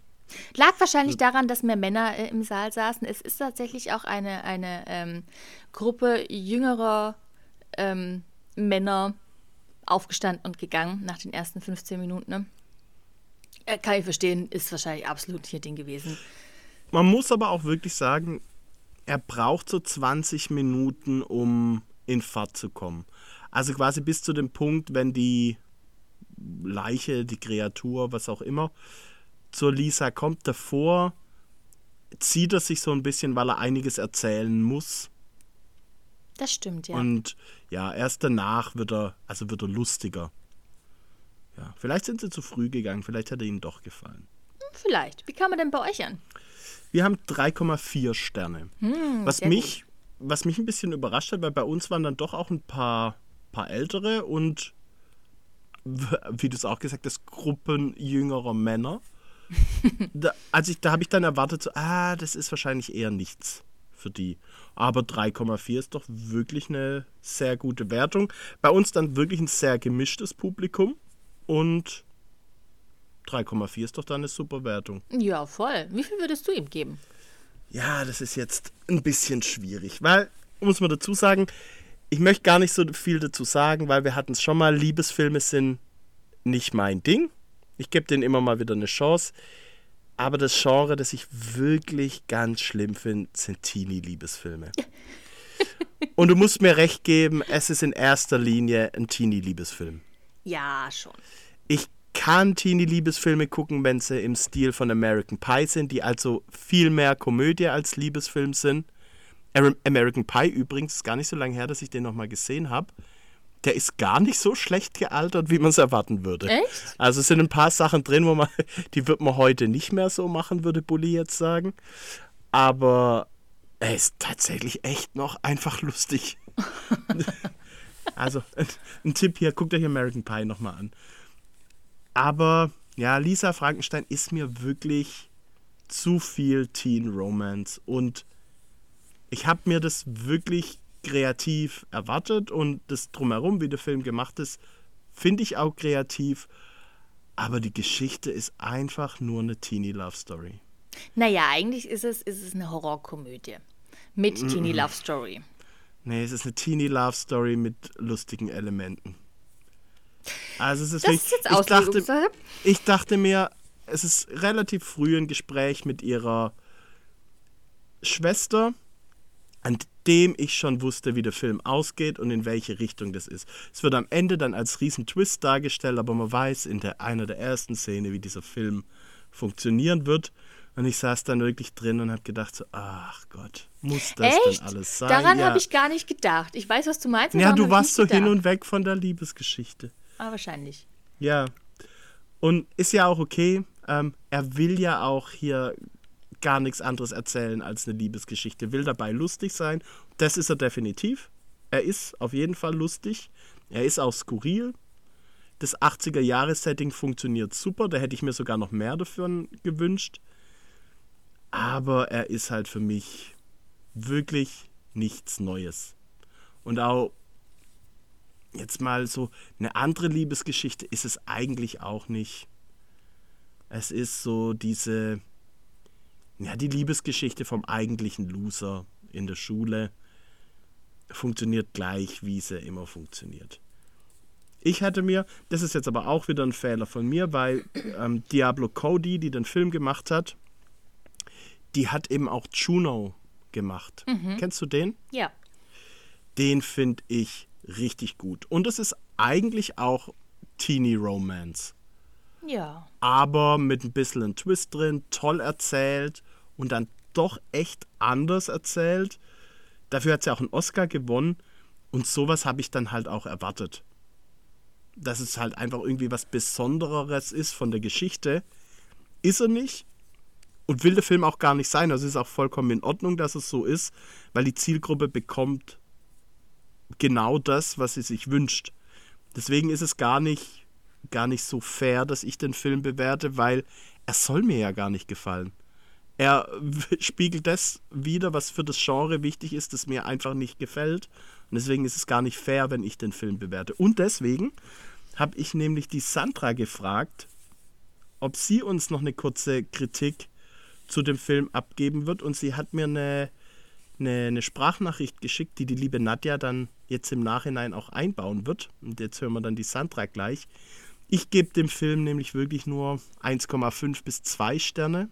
Lag wahrscheinlich daran, dass mehr Männer äh, im Saal saßen. Es ist tatsächlich auch eine, eine ähm, Gruppe jüngerer ähm, Männer aufgestanden und gegangen nach den ersten 15 Minuten. Ne? Äh, kann ich verstehen, ist wahrscheinlich absolut nicht ihr Ding gewesen. Man muss aber auch wirklich sagen, er braucht so 20 Minuten, um in Fahrt zu kommen. Also quasi bis zu dem Punkt, wenn die Leiche, die Kreatur, was auch immer, zur Lisa kommt. Davor zieht er sich so ein bisschen, weil er einiges erzählen muss. Das stimmt, ja. Und ja, erst danach wird er, also wird er lustiger. Ja, vielleicht sind sie zu früh gegangen, vielleicht hat er ihnen doch gefallen. Vielleicht. Wie kam er denn bei euch an? Wir haben 3,4 Sterne. was, sehr mich, was mich ein bisschen überrascht hat, weil bei uns waren dann doch auch ein paar, paar ältere und wie du es auch gesagt hast, Gruppen jüngerer Männer. (laughs) da, als ich, da habe ich dann erwartet, so, ah, das ist wahrscheinlich eher nichts für die. Aber 3,4 ist doch wirklich eine sehr gute Wertung. Bei uns dann wirklich ein sehr gemischtes Publikum und 3,4 ist doch dann eine super Wertung. Ja, voll. Wie viel würdest du ihm geben? Ja, das ist jetzt ein bisschen schwierig, weil, muss man dazu sagen, ich möchte gar nicht so viel dazu sagen, weil wir hatten es schon mal, Liebesfilme sind nicht mein Ding. Ich gebe denen immer mal wieder eine Chance. Aber das Genre, das ich wirklich ganz schlimm finde, sind Teenie-Liebesfilme. (laughs) Und du musst mir recht geben, es ist in erster Linie ein Teenie-Liebesfilm. Ja, schon. Ich kann Teenie-Liebesfilme gucken, wenn sie im Stil von American Pie sind, die also viel mehr Komödie als Liebesfilm sind. Am- American Pie übrigens, ist gar nicht so lange her, dass ich den nochmal gesehen habe. Der ist gar nicht so schlecht gealtert, wie man es erwarten würde. Echt? Also es sind ein paar Sachen drin, wo man, (laughs) die wird man heute nicht mehr so machen, würde Bully jetzt sagen. Aber er ist tatsächlich echt noch einfach lustig. (laughs) also (laughs) ein, Tipp hier, guckt euch American Pie nochmal an. Aber ja, Lisa Frankenstein ist mir wirklich zu viel Teen Romance und ich habe mir das wirklich kreativ erwartet und das drumherum, wie der Film gemacht ist, finde ich auch kreativ. aber die Geschichte ist einfach nur eine Teenie Love Story. Naja, eigentlich ist es, ist es eine Horrorkomödie mit -mm. Teenie Love Story. Nee, es ist eine Teenie Love Story mit lustigen Elementen. Also es ist das ist jetzt ich, dachte, ich dachte mir, es ist relativ früh ein Gespräch mit ihrer Schwester, an dem ich schon wusste, wie der Film ausgeht und in welche Richtung das ist. Es wird am Ende dann als riesen Twist dargestellt, aber man weiß in der, einer der ersten Szene, wie dieser Film funktionieren wird. Und ich saß dann wirklich drin und habe gedacht so, ach Gott, muss das Echt? denn alles sein? Daran ja, habe ich gar nicht gedacht. Ich weiß, was du meinst. ja du warst so gedacht. hin und weg von der Liebesgeschichte. Ah, wahrscheinlich. Ja. Und ist ja auch okay. Ähm, er will ja auch hier gar nichts anderes erzählen als eine Liebesgeschichte. Will dabei lustig sein. Das ist er definitiv. Er ist auf jeden Fall lustig. Er ist auch skurril. Das 80er-Jahres-Setting funktioniert super. Da hätte ich mir sogar noch mehr davon gewünscht. Aber er ist halt für mich wirklich nichts Neues. Und auch jetzt mal so eine andere Liebesgeschichte ist es eigentlich auch nicht. Es ist so diese, ja, die Liebesgeschichte vom eigentlichen Loser in der Schule funktioniert gleich, wie sie immer funktioniert. Ich hatte mir, das ist jetzt aber auch wieder ein Fehler von mir, weil ähm, Diablo Cody, die den Film gemacht hat, die hat eben auch Juno gemacht. Kennst du den? Ja. Den finde ich richtig gut. Und es ist eigentlich auch Teenie Romance. Ja. aber mit ein bisschen ein Twist drin, toll erzählt und dann doch echt anders erzählt. Dafür hat sie auch einen Oscar gewonnen und sowas habe ich dann halt auch erwartet. Dass es halt einfach irgendwie was Besondereres ist von der Geschichte. Ist er nicht und will der Film auch gar nicht sein. Also es ist auch vollkommen in Ordnung, dass es so ist, weil die Zielgruppe bekommt genau das, was sie sich wünscht. Deswegen ist es gar nicht gar nicht so fair, dass ich den Film bewerte, weil er soll mir ja gar nicht gefallen. Er (laughs) spiegelt das wider, was für das Genre wichtig ist, das mir einfach nicht gefällt. Und deswegen ist es gar nicht fair, wenn ich den Film bewerte. Und deswegen habe ich nämlich die Sandra gefragt, ob sie uns noch eine kurze Kritik zu dem Film abgeben wird. Und sie hat mir eine, eine, eine Sprachnachricht geschickt, die die liebe Nadja dann jetzt im Nachhinein auch einbauen wird. Und jetzt hören wir dann die Sandra gleich. Ich gebe dem Film nämlich wirklich nur 1,5 bis 2 Sterne.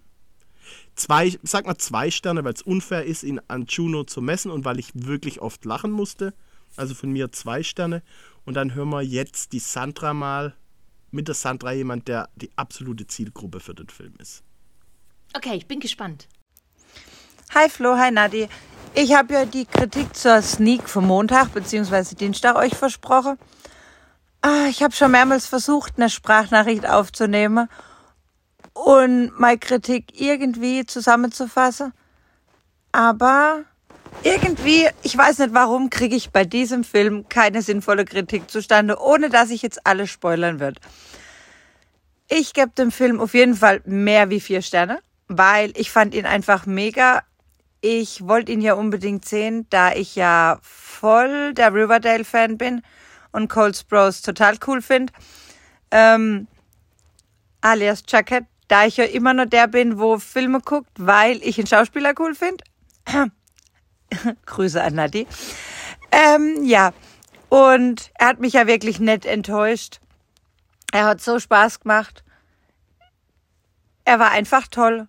Zwei, sag mal zwei Sterne, weil es unfair ist, ihn an Juno zu messen und weil ich wirklich oft lachen musste. Also von mir zwei Sterne. Und dann hören wir jetzt die Sandra mal. Mit der Sandra jemand, der die absolute Zielgruppe für den Film ist. Okay, ich bin gespannt. Hi Flo, hi Nadi. Ich habe ja die Kritik zur Sneak vom Montag bzw. Dienstag euch versprochen. Ah, ich habe schon mehrmals versucht, eine Sprachnachricht aufzunehmen und meine Kritik irgendwie zusammenzufassen. Aber irgendwie, ich weiß nicht warum, kriege ich bei diesem Film keine sinnvolle Kritik zustande, ohne dass ich jetzt alles spoilern wird. Ich gebe dem Film auf jeden Fall mehr wie vier Sterne, weil ich fand ihn einfach mega. Ich wollte ihn ja unbedingt sehen, da ich ja voll der Riverdale-Fan bin und Cole Sprouse total cool finde. Ähm, alias Jacket, da ich ja immer nur der bin, wo Filme guckt, weil ich einen Schauspieler cool finde. (coughs) Grüße an Nadi. Ähm, ja, und er hat mich ja wirklich nett enttäuscht. Er hat so Spaß gemacht. Er war einfach toll.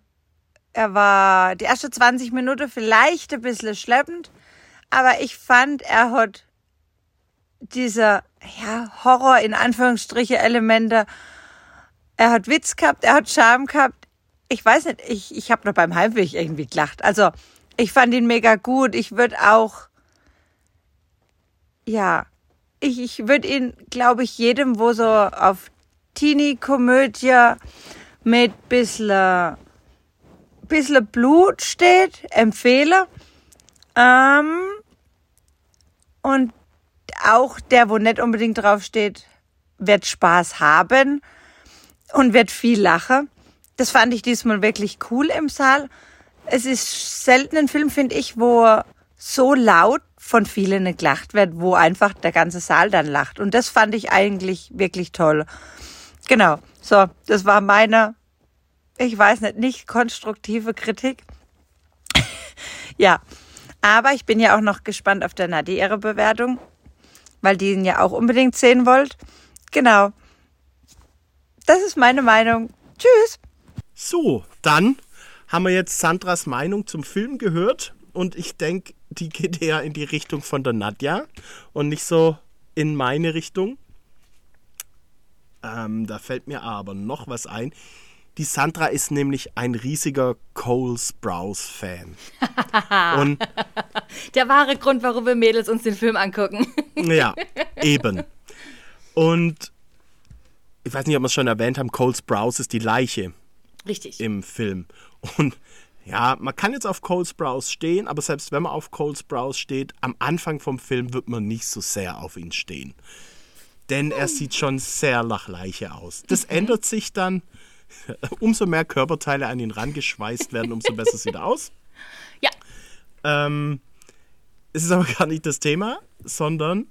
Er war die erste 20 Minuten vielleicht ein bisschen schleppend, aber ich fand, er hat dieser ja, Horror in Anführungsstriche Elemente. Er hat Witz gehabt, er hat Charme gehabt. Ich weiß nicht, ich, ich habe noch beim Heimweg irgendwie gelacht. Also ich fand ihn mega gut. Ich würde auch, ja, ich, ich würde ihn, glaube ich, jedem, wo so auf Teenie-Komödie mit bisschen, bisschen Blut steht, empfehlen. Ähm, und auch der, wo nicht unbedingt draufsteht, wird Spaß haben und wird viel lachen. Das fand ich diesmal wirklich cool im Saal. Es ist selten ein Film, finde ich, wo so laut von vielen gelacht wird, wo einfach der ganze Saal dann lacht. Und das fand ich eigentlich wirklich toll. Genau. So, das war meine, ich weiß nicht, nicht konstruktive Kritik. (laughs) ja. Aber ich bin ja auch noch gespannt auf der Nadi ihre Bewertung, weil die ihn ja auch unbedingt sehen wollt. Genau. Das ist meine Meinung. Tschüss. So, dann haben wir jetzt Sandras Meinung zum Film gehört und ich denke, die geht eher in die Richtung von der Nadja und nicht so in meine Richtung. Ähm, da fällt mir aber noch was ein. Die Sandra ist nämlich ein riesiger Cole Sprouse-Fan. (laughs) Und Der wahre Grund, warum wir Mädels uns den Film angucken. (laughs) ja, eben. Und ich weiß nicht, ob wir es schon erwähnt haben, Cole Sprouse ist die Leiche Richtig. im Film. Und ja, man kann jetzt auf Cole Sprouse stehen, aber selbst wenn man auf Cole Sprouse steht, am Anfang vom Film wird man nicht so sehr auf ihn stehen. Denn er sieht schon sehr nach Leiche aus. Das ändert sich dann. (laughs) Umso mehr Körperteile an ihn rangeschweißt werden, umso besser sieht er aus. Ja. Ähm, es ist aber gar nicht das Thema, sondern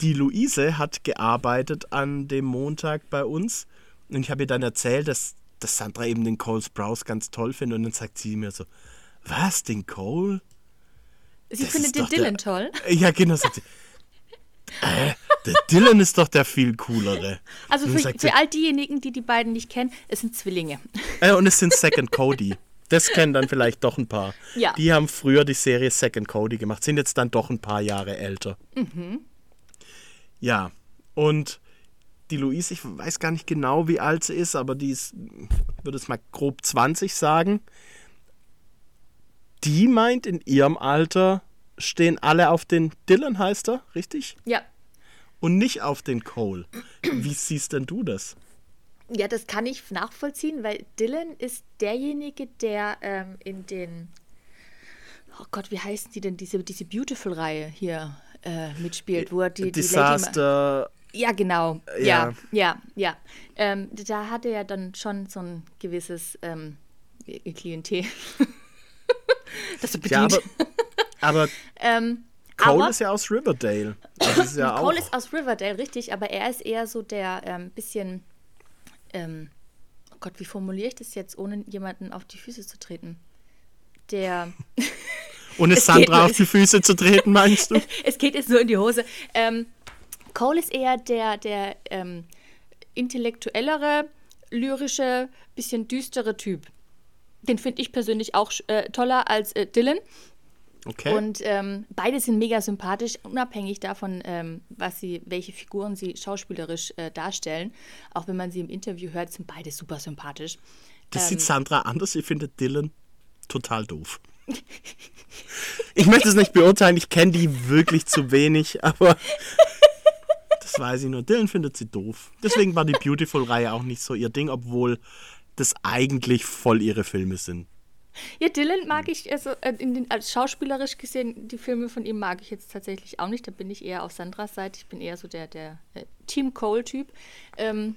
die Luise hat gearbeitet an dem Montag bei uns. Und ich habe ihr dann erzählt, dass, dass Sandra eben den Cole Sprouse ganz toll findet. Und dann sagt sie mir so, was, den Cole? Sie Das findet den doch der- Dylan toll. Ja, genau, sagt sie. (laughs) Äh, der Dylan ist doch der viel coolere. Also für, für all diejenigen, die die beiden nicht kennen, es sind Zwillinge. Äh, und es sind Second Cody. Das kennen dann vielleicht doch ein paar. Ja. Die haben früher die Serie Second Cody gemacht, sind jetzt dann doch ein paar Jahre älter. Ja, und die Louise, ich weiß gar nicht genau, wie alt sie ist, aber die ist, würde es mal grob 20 sagen. Die meint, in ihrem Alter stehen alle auf den Dylan, heißt er, richtig? Ja. Und nicht auf den Cole. Wie siehst denn du das? Ja, das kann ich nachvollziehen, weil Dylan ist derjenige, der ähm, in den, oh Gott, wie heißen die denn, diese, diese Beautiful-Reihe hier äh, mitspielt, wo er die, die Lady Disaster. Ja, genau. Ja. Ja, ja, ja. Ähm, da hat er ja dann schon so ein gewisses ähm, Klientel. (laughs) das er Ja, bedient. aber, aber (laughs) ähm, Cole aber ist ja aus Riverdale. Das ist ja. (laughs) Cole ist aus Riverdale, richtig, aber er ist eher so der ähm, bisschen, ähm, oh Gott, wie formuliere ich das jetzt, ohne jemanden auf die Füße zu treten? Der, (laughs) geht Sandra auf die (laughs) Füße zu treten, meinst du? es geht jetzt nur in die Hose. Ähm, Cole ist eher der, der ähm, intellektuellere, lyrische, bisschen düstere Typ. Den finde ich persönlich auch äh, toller als äh, Dylan. Okay. Und ähm, beide sind mega sympathisch, unabhängig davon, ähm, was sie, welche Figuren sie schauspielerisch äh, darstellen. Auch wenn man sie im Interview hört, sind beide super sympathisch. das ähm, sieht Sandra anders. Ich finde Dylan total doof. (laughs) Ich möchte es nicht beurteilen, ich kenne die wirklich zu wenig, aber (laughs) das weiß ich nur. Dylan findet sie doof. Deswegen war die Beautiful-Reihe auch nicht so ihr Ding, obwohl das eigentlich voll ihre Filme sind. (laughs) Ja, Dylan mag ich, also äh, in den, als schauspielerisch gesehen, die Filme von ihm mag ich jetzt tatsächlich auch nicht. Da bin ich eher auf Sandras Seite. Ich bin eher so der, der äh, Team Cole-Typ. Ähm,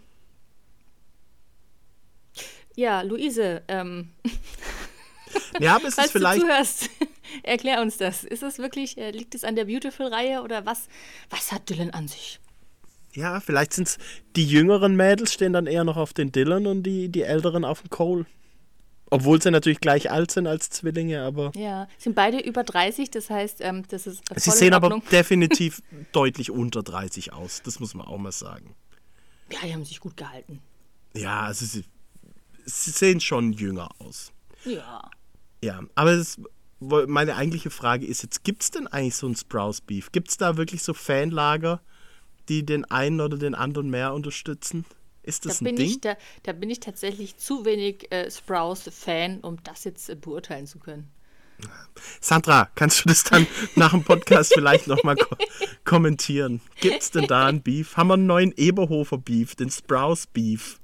ja, Luise, ähm, (laughs) Ja, aber es ist du vielleicht. zuhörst, (laughs) erklär uns das. Ist es wirklich, äh, liegt es an der Beautiful-Reihe oder was, was hat Dylan an sich? Ja, vielleicht sind es die jüngeren Mädels stehen dann eher noch auf den Dylan und die, die älteren auf den Cole. Obwohl sie natürlich gleich alt sind als Zwillinge, aber. Ja, sind beide über 30, das heißt, ähm, das ist Sie sehen aber (laughs) definitiv deutlich unter 30 aus. Das muss man auch mal sagen. Ja, die haben sich gut gehalten. Ja, also sie, sie sehen schon jünger aus. Ja. Ja, aber das, meine eigentliche Frage ist jetzt, gibt es denn eigentlich so ein Sprouse Beef? Gibt es da wirklich so Fanlager, die den einen oder den anderen mehr unterstützen? Ist Da das ein bin, Ding? ich, da, da bin ich tatsächlich zu wenig äh, Sprouse-Fan, um das jetzt äh, beurteilen zu können. Sandra, kannst du das dann nach dem Podcast vielleicht nochmal ko (laughs) kommentieren? Gibt es denn da ein Beef? Haben wir einen neuen Eberhofer Beef, den Sprouse Beef?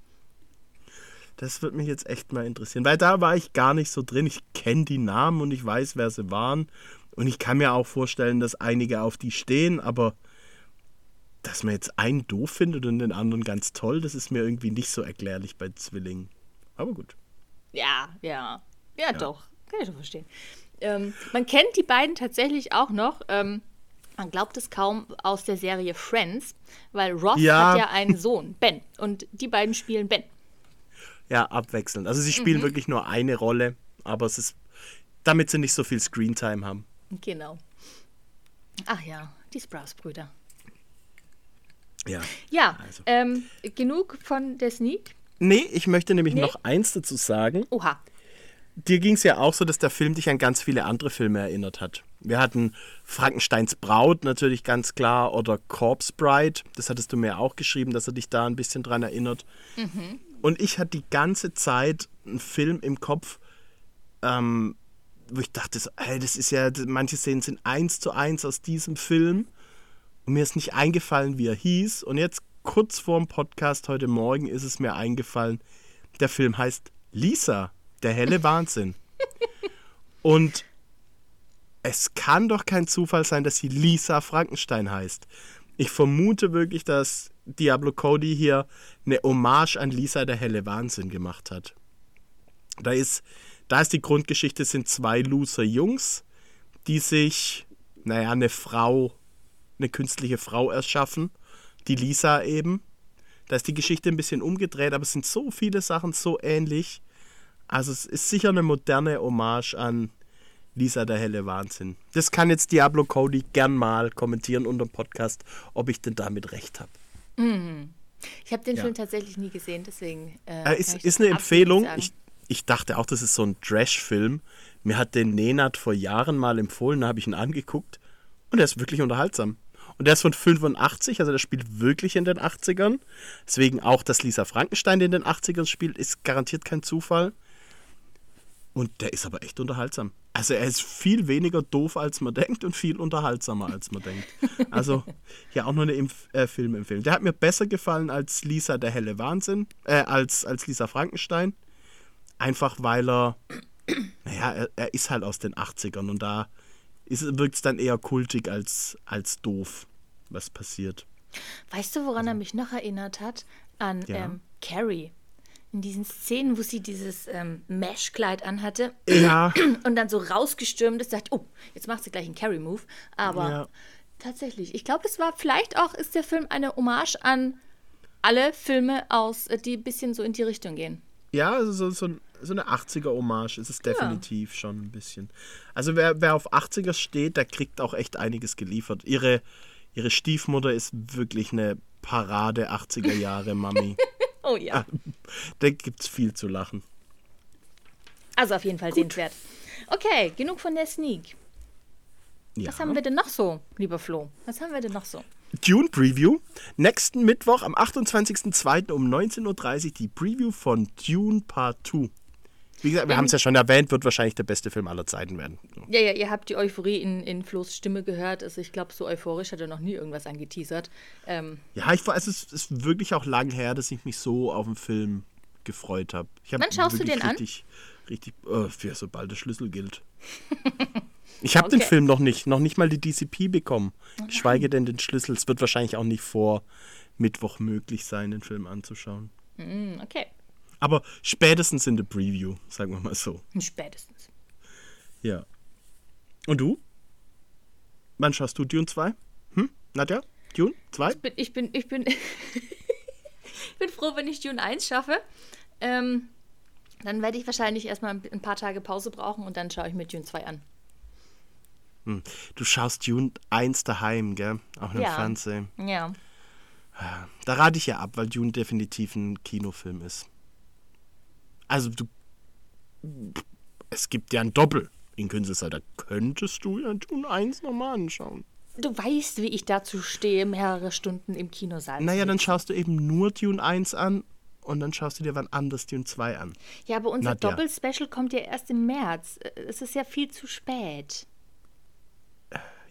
Das würde mich jetzt echt mal interessieren, weil da war ich gar nicht so drin. Ich kenne die Namen und ich weiß, wer sie waren. Und ich kann mir auch vorstellen, dass einige auf die stehen, aber dass man jetzt einen doof findet und den anderen ganz toll, das ist mir irgendwie nicht so erklärlich bei Zwillingen. Aber gut. Ja, ja. Ja, doch. Kann ich doch verstehen. Ähm, man kennt die beiden tatsächlich auch noch. Ähm, Man glaubt es kaum aus der Serie Friends, weil Ross Ja. hat ja einen Sohn, Ben. Und die beiden spielen Ben. Ja, abwechselnd. Also sie spielen wirklich nur eine Rolle, aber es ist, damit sie nicht so viel Screentime haben. Genau. Ach ja, die Sprouse-Brüder. Ja. Ja, Also. ähm, genug von der Sneak. Nee, ich möchte nämlich Nee? noch eins dazu sagen. Oha. Dir ging es ja auch so, dass der Film dich an ganz viele andere Filme erinnert hat. Wir hatten Frankensteins Braut natürlich ganz klar oder Corpse Bride. Das hattest du mir auch geschrieben, dass er dich da ein bisschen dran erinnert. Und ich hatte die ganze Zeit einen Film im Kopf, ähm, wo ich dachte, so, ey, das ist ja, manche Szenen sind eins zu eins aus diesem Film. Und mir ist nicht eingefallen, wie er hieß. Und jetzt kurz vorm Podcast heute Morgen ist es mir eingefallen, der Film heißt Lisa, der helle Wahnsinn. (laughs) Und es kann doch kein Zufall sein, dass sie Lisa Frankenstein heißt. Ich vermute wirklich, dass Diablo Cody hier eine Hommage an Lisa der helle Wahnsinn gemacht hat. Da ist, da ist die Grundgeschichte, es sind zwei loser Jungs, die sich, naja, eine Frau, eine künstliche Frau erschaffen, die Lisa eben. Da ist die Geschichte ein bisschen umgedreht, aber es sind so viele Sachen so ähnlich. Also es ist sicher eine moderne Hommage an Lisa der helle Wahnsinn. Das kann jetzt Diablo Cody gern mal kommentieren unter dem Podcast, ob ich denn damit recht habe. Ich habe den Ja. Film tatsächlich nie gesehen, deswegen. Äh, Äh, ist, ist eine Empfehlung. Ich, ich dachte auch, das ist so ein Trash-Film. Mir hat den Nenad vor Jahren mal empfohlen, da habe ich ihn angeguckt und der ist wirklich unterhaltsam. Und der ist von 85, also der spielt wirklich in den 80ern. Deswegen auch, dass Lisa Frankenstein in den 80ern spielt, ist garantiert kein Zufall. Und der ist aber echt unterhaltsam. Also er ist viel weniger doof, als man denkt und viel unterhaltsamer, als man denkt. Also ja, auch nur eine Impf äh, Filmempfehlung. Der hat mir besser gefallen als Lisa der helle Wahnsinn, äh, als, als Lisa Frankenstein. Einfach weil er, (clears throat) naja, er, er ist halt aus den 80ern und da wirkt es dann eher kultig als, als doof, was passiert. Weißt du, woran er mich noch erinnert hat? An Also Ja. ähm, Carrie. In diesen Szenen, wo sie dieses ähm, Mesh-Kleid anhatte Ja, (clears throat) und dann so rausgestürmt ist, sagt, oh, jetzt macht sie gleich einen Carrie-Move. Aber Ja. tatsächlich, ich glaube, das war vielleicht auch, ist der Film eine Hommage an alle Filme aus, äh, die ein bisschen so in die Richtung gehen. Ja, also so, so, so eine 80er-Hommage ist es definitiv schon ein bisschen. Also wer, wer auf 80er steht, der kriegt auch echt einiges geliefert. Ihre, ihre Stiefmutter ist wirklich eine Parade 80er Jahre Mami. (laughs) Oh ja. da gibt's viel zu lachen. Also auf jeden Fall sehenswert. Okay, genug von der Sneak. Ja. Was haben wir denn noch so, lieber Flo? Was haben wir denn noch so? Dune Preview. Nächsten Mittwoch am 28.02. um 19.30 Uhr die Preview von Dune Part 2. Wie gesagt, wir haben es ja schon erwähnt, wird wahrscheinlich der beste Film aller Zeiten werden. Ja, ja, ihr habt die Euphorie in, in Flo's Stimme gehört. Also ich glaube, so euphorisch hat er noch nie irgendwas angeteasert. Ähm, Ja, ich weiß, es ist wirklich auch lang her, dass ich mich so auf den Film gefreut habe. Wann schaust du den an? Richtig, äh, für sobald der Schlüssel gilt. (laughs) Ich habe den Okay. Film noch nicht, noch nicht mal die DCP bekommen. Geschweige denn den Schlüssel. Es wird wahrscheinlich auch nicht vor Mittwoch möglich sein, den Film anzuschauen. hm, okay, Aber spätestens in der Preview, sagen wir mal so. spätestens. Ja. Und du? Wann schaust du Dune 2? Hm? Nadja? Dune 2? Ich bin, ich bin, ich bin, (laughs) ich bin froh, wenn ich Dune 1 schaffe. Ähm, dann werde ich wahrscheinlich erstmal ein paar Tage Pause brauchen und dann schaue ich mir Dune 2 an. Du schaust Dune 1 daheim, gell? Auch im Ja. Fernsehen. Ja. Da rate ich ja ab, weil Dune definitiv ein Kinofilm ist. Also du. Es gibt ja ein Doppel in Künstler. Da könntest du ja Dune 1 nochmal anschauen. Du weißt, wie ich dazu stehe, mehrere Stunden im Kinosaal. zu Naja, dann schaust du eben nur Dune 1 an und dann schaust du dir wann anders Dune 2 an. Ja, aber unser Nadja. Doppelspecial kommt ja erst im März. Es ist ja viel zu spät.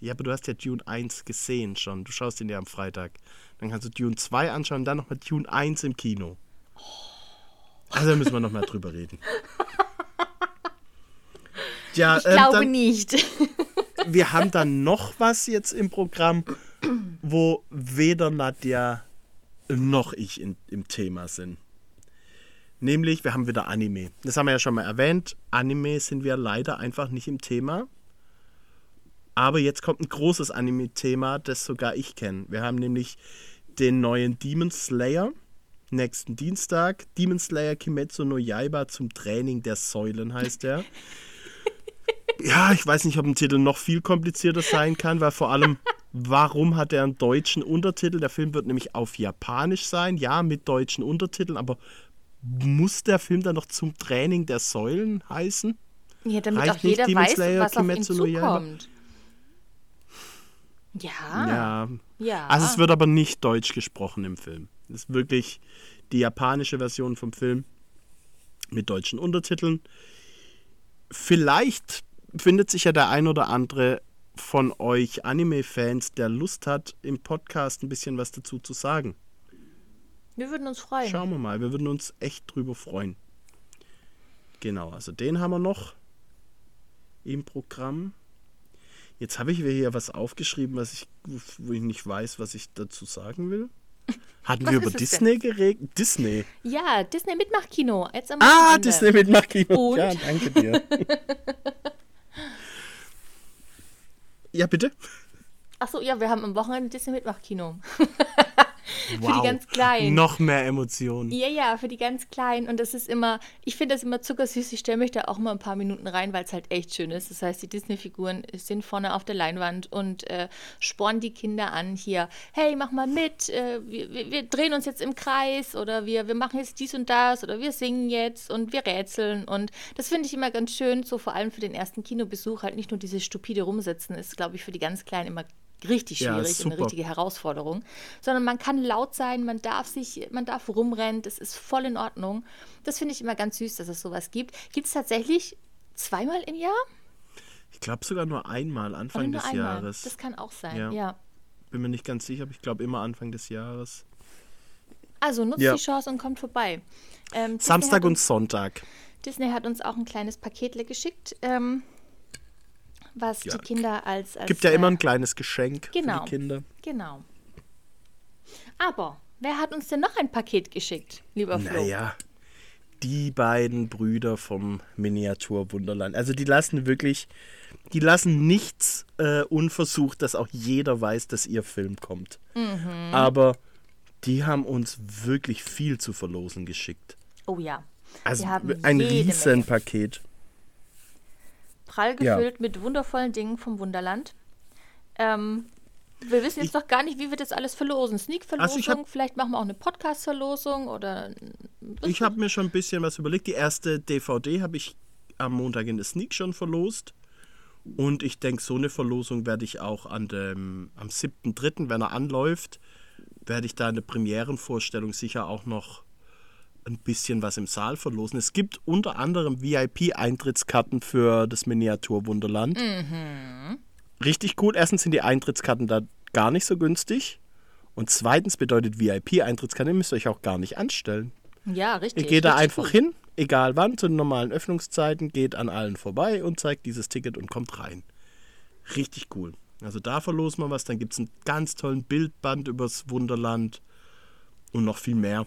Ja, aber du hast ja Dune 1 gesehen schon. Du schaust ihn ja am Freitag. Dann kannst du Dune 2 anschauen und dann nochmal Dune 1 im Kino. Also da müssen wir nochmal drüber reden. (laughs) Ja, Ich ähm, glaube dann, nicht. (laughs) wir haben dann noch was jetzt im Programm, wo weder Nadja noch ich in, im Thema sind. Nämlich, wir haben wieder Anime. Das haben wir ja schon mal erwähnt. Anime sind wir leider einfach nicht im Thema. Aber jetzt kommt ein großes Anime-Thema, das sogar ich kenne. Wir haben nämlich den neuen Demon Slayer nächsten Dienstag. Demon Slayer Kimetsu no Yaiba zum Training der Säulen heißt er. (laughs) ja, ich weiß nicht, ob ein Titel noch viel komplizierter sein kann, weil vor allem, warum hat er einen deutschen Untertitel? Der Film wird nämlich auf Japanisch sein, ja, mit deutschen Untertiteln, aber muss der Film dann noch zum Training der Säulen heißen? Ja, damit Reicht auch jeder Demon weiß, Slayer, was auf ihn Kimetsu no Yaiba? zukommt. Ja. Ja. Ja. Also es wird aber nicht deutsch gesprochen im Film. Es ist wirklich die japanische Version vom Film mit deutschen Untertiteln. Vielleicht findet sich ja der ein oder andere von euch Anime-Fans, der Lust hat, im Podcast ein bisschen was dazu zu sagen. Wir würden uns freuen. Schauen wir mal, wir würden uns echt drüber freuen. Genau, also den haben wir noch im Programm. Jetzt habe ich mir hier was aufgeschrieben, was ich, wo ich nicht weiß, was ich dazu sagen will. (laughs) Hatten Was wir über Disney geredet? Disney. Ja, Disney Mitmachkino. Jetzt am Ah, Wochenende. Disney mit Makino. Und? Ja, danke dir. (laughs) ja, bitte. Achso, ja, wir haben am Wochenende Disney Mitmachkino. (laughs) (laughs) Wow. die ganz Kleinen. Noch mehr Emotionen. Ja, ja, für die ganz Kleinen. Und das ist immer, ich finde das immer zuckersüß. Ich stelle mich da auch mal ein paar Minuten rein, weil es halt echt schön ist. Das heißt, die Disney-Figuren sind vorne auf der Leinwand und äh, spornen die Kinder an hier. Hey, mach mal mit. Äh, wir, wir, wir drehen uns jetzt im Kreis oder wir, wir machen jetzt dies und das oder wir singen jetzt und wir rätseln. Und das finde ich immer ganz schön, so vor allem für den ersten Kinobesuch. Halt nicht nur dieses stupide Rumsitzen ist, glaube ich, für die ganz Kleinen immer richtig Ja, schwierig und eine richtige Herausforderung, sondern man kann laut sein, man darf sich, man darf rumrennen, das ist voll in Ordnung. Das finde ich immer ganz süß, dass es sowas gibt. Gibt es tatsächlich zweimal im Jahr? Ich glaube sogar nur einmal, Anfang nur des einmal? Jahres. Das kann auch sein, Ja. ja. Bin mir nicht ganz sicher, aber ich glaube immer Anfang des Jahres. Also nutzt Ja. die Chance und kommt vorbei. Ähm, Samstag hat und uns, Sonntag. Disney hat uns auch ein kleines Paketle geschickt, ähm, was Ja. die Kinder als, als Gibt ja äh, immer ein kleines Geschenk genau. für die Kinder. Genau. Aber wer hat uns denn noch ein Paket geschickt, lieber Flo? Naja, die beiden Brüder vom Miniatur Wunderland. Also die lassen wirklich, die lassen nichts äh, unversucht, dass auch jeder weiß, dass ihr Film kommt. Mhm. Aber die haben uns wirklich viel zu verlosen geschickt. Oh ja. Also ein jede Menge. Prall Ja. gefüllt mit wundervollen Dingen vom Wunderland. Ähm, wir wissen jetzt noch gar nicht, wie wir das alles verlosen. Sneak-Verlosung, Also ich vielleicht machen wir auch eine Podcast-Verlosung oder. Ich habe mir schon ein bisschen was überlegt. Die erste DVD habe ich am Montag in der Sneak schon verlost. Und ich denke, so eine Verlosung werde ich auch an dem, am 7.3., wenn er anläuft, werde ich da in der Premierenvorstellung sicher auch noch ein bisschen was im Saal verlosen. Es gibt unter anderem VIP-Eintrittskarten für das Miniaturwunderland. Richtig cool. Erstens sind die Eintrittskarten da gar nicht so günstig. Und zweitens bedeutet VIP-Eintrittskarte, ihr müsst euch auch gar nicht anstellen. Ja, richtig. Ihr geht da einfach gut. hin, egal wann, zu den normalen Öffnungszeiten, geht an allen vorbei und zeigt dieses Ticket und kommt rein. Richtig cool. Also da verlosen wir was, dann gibt es einen ganz tollen Bildband übers Wunderland und noch viel mehr.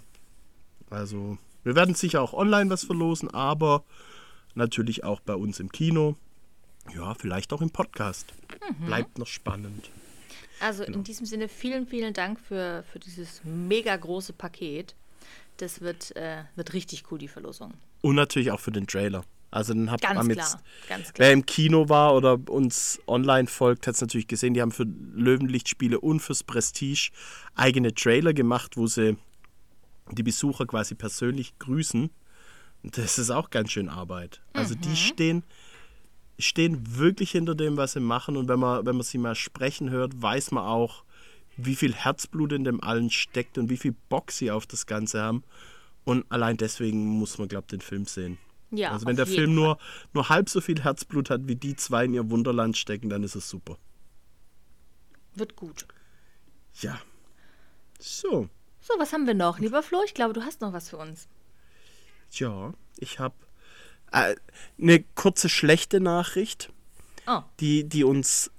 Also wir werden sicher auch online was verlosen, aber natürlich auch bei uns im Kino. Ja, vielleicht auch im Podcast. Mhm. Bleibt noch spannend. Also Genau. in diesem Sinne vielen, vielen Dank für, für dieses mega große Paket. Das wird, äh, wird richtig cool, die Verlosung. Und natürlich auch für den Trailer. Also den habt Ganz klar, jetzt ganz klar. Wer im Kino war oder uns online folgt, hat es natürlich gesehen, die haben für Löwenlichtspiele und fürs Prestige eigene Trailer gemacht, wo sie die Besucher quasi persönlich grüßen. Das ist auch ganz schön Arbeit. Also Mhm. die stehen, stehen wirklich hinter dem, was sie machen. Und wenn man, wenn man sie mal sprechen hört, weiß man auch, wie viel Herzblut in dem allen steckt und wie viel Bock sie auf das Ganze haben. Und allein deswegen muss man, glaube ich, den Film sehen. Ja, also wenn der Film Fall. nur, nur halb so viel Herzblut hat, wie die zwei in ihr Wunderland stecken, dann ist es super. Wird gut. Ja. So. So, was haben wir noch? Lieber Flo, ich glaube, du hast noch was für uns. Ja, ich habe äh, eine kurze schlechte Nachricht, Oh, die, die uns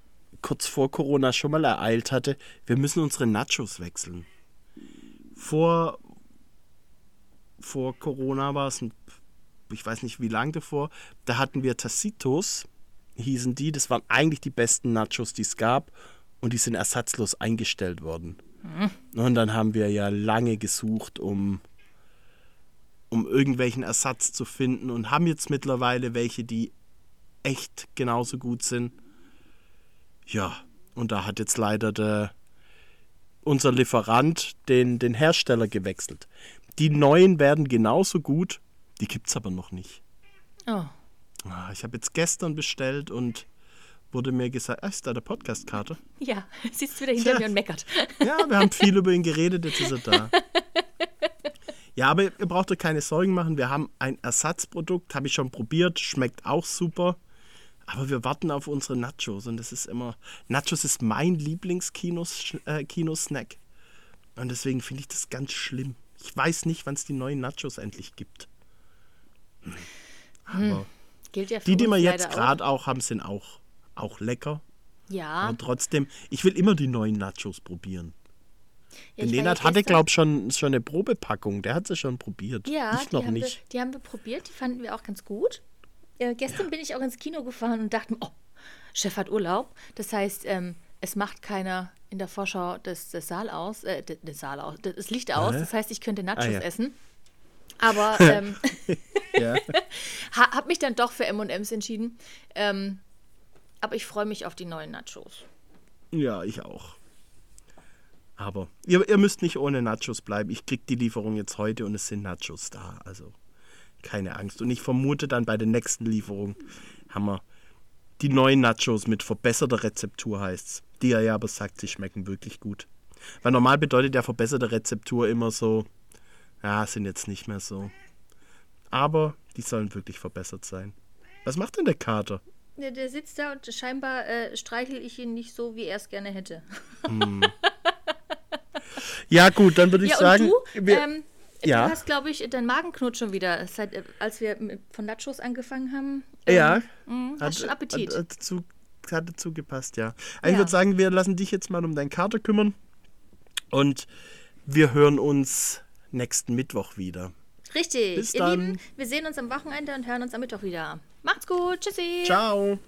kurz vor Corona schon mal ereilt hatte. Wir müssen unsere Nachos wechseln. Vor, vor Corona war es ein, ich weiß nicht wie lange davor, da hatten wir Tacitos hießen die. Das waren eigentlich die besten Nachos, die es gab. Und die sind ersatzlos eingestellt worden. Mhm. Und dann haben wir ja lange gesucht, um, um irgendwelchen Ersatz zu finden. Und haben jetzt mittlerweile welche, die echt genauso gut sind. Ja, und da hat jetzt leider der, unser Lieferant den, den Hersteller gewechselt. Die neuen werden genauso gut, die gibt es aber noch nicht. Oh. Ah, ich habe jetzt gestern bestellt und wurde mir gesagt, ah, ist da der Podcast-Karte? Ja, (laughs) sitzt wieder hinter ja. mir und meckert. (laughs) Ja, wir haben viel über ihn geredet, jetzt ist er da. Ja, aber ihr braucht euch keine Sorgen machen. Wir haben ein Ersatzprodukt, habe ich schon probiert, schmeckt auch super. Aber wir warten auf unsere Nachos und das ist immer. Nachos ist mein Lieblingskino-Snack. Äh, und deswegen finde ich das ganz schlimm. Ich weiß nicht, wann es die neuen Nachos endlich gibt. Hm. Aber hm. ja die, die wir jetzt gerade auch. auch haben, sind auch, auch lecker. Ja. Aber trotzdem, ich will immer die neuen Nachos probieren. Ja, Nenad hatte, glaube ich, schon, schon eine Probepackung. Der hat sie schon probiert. Ja, ich noch die nicht. Wir, die haben wir probiert. Die fanden wir auch ganz gut. Äh, gestern ja. bin ich auch ins Kino gefahren und dachte, oh, Chef hat Urlaub. Das heißt, ähm, es macht keiner in der Vorschau das, das Saal aus, äh, das Saal aus, das Licht aus. Das heißt, ich könnte Nachos ah, ja. essen. Aber (laughs) ähm, (laughs) habe mich dann doch für M&M's entschieden. Ähm, aber ich freue mich auf die neuen Nachos. Ja, ich auch. Aber ihr, ihr müsst nicht ohne Nachos bleiben. Ich krieg die Lieferung jetzt heute und es sind Nachos da. Also keine Angst. Und ich vermute dann bei der nächsten Lieferung haben wir die neuen Nachos mit verbesserter Rezeptur heißt's. Die er ja aber sagt, sie schmecken wirklich gut. Weil normal bedeutet ja verbesserte Rezeptur immer so, ja, sind jetzt nicht mehr so. Aber die sollen wirklich verbessert sein. Was macht denn der Kater? Ja, der sitzt da und scheinbar äh, streichel ich ihn nicht so, wie er es gerne hätte. Hm. (laughs) Ja, gut, dann würde ich ja, sagen. Du, wir, ähm, ja. du hast, glaube ich, deinen Magen knurrt schon wieder, seit, äh, als wir von Nachos angefangen haben. Ähm, ja. Mh, hast hat, schon Appetit. Hat, hat, zu, hat dazu gepasst, ja. Also ja. Ich würde sagen, wir lassen dich jetzt mal um deinen Kater kümmern. Und wir hören uns nächsten Mittwoch wieder. Richtig. Bis Ihr dann. Lieben, wir sehen uns am Wochenende und hören uns am Mittwoch wieder. Macht's gut. Tschüssi. Ciao.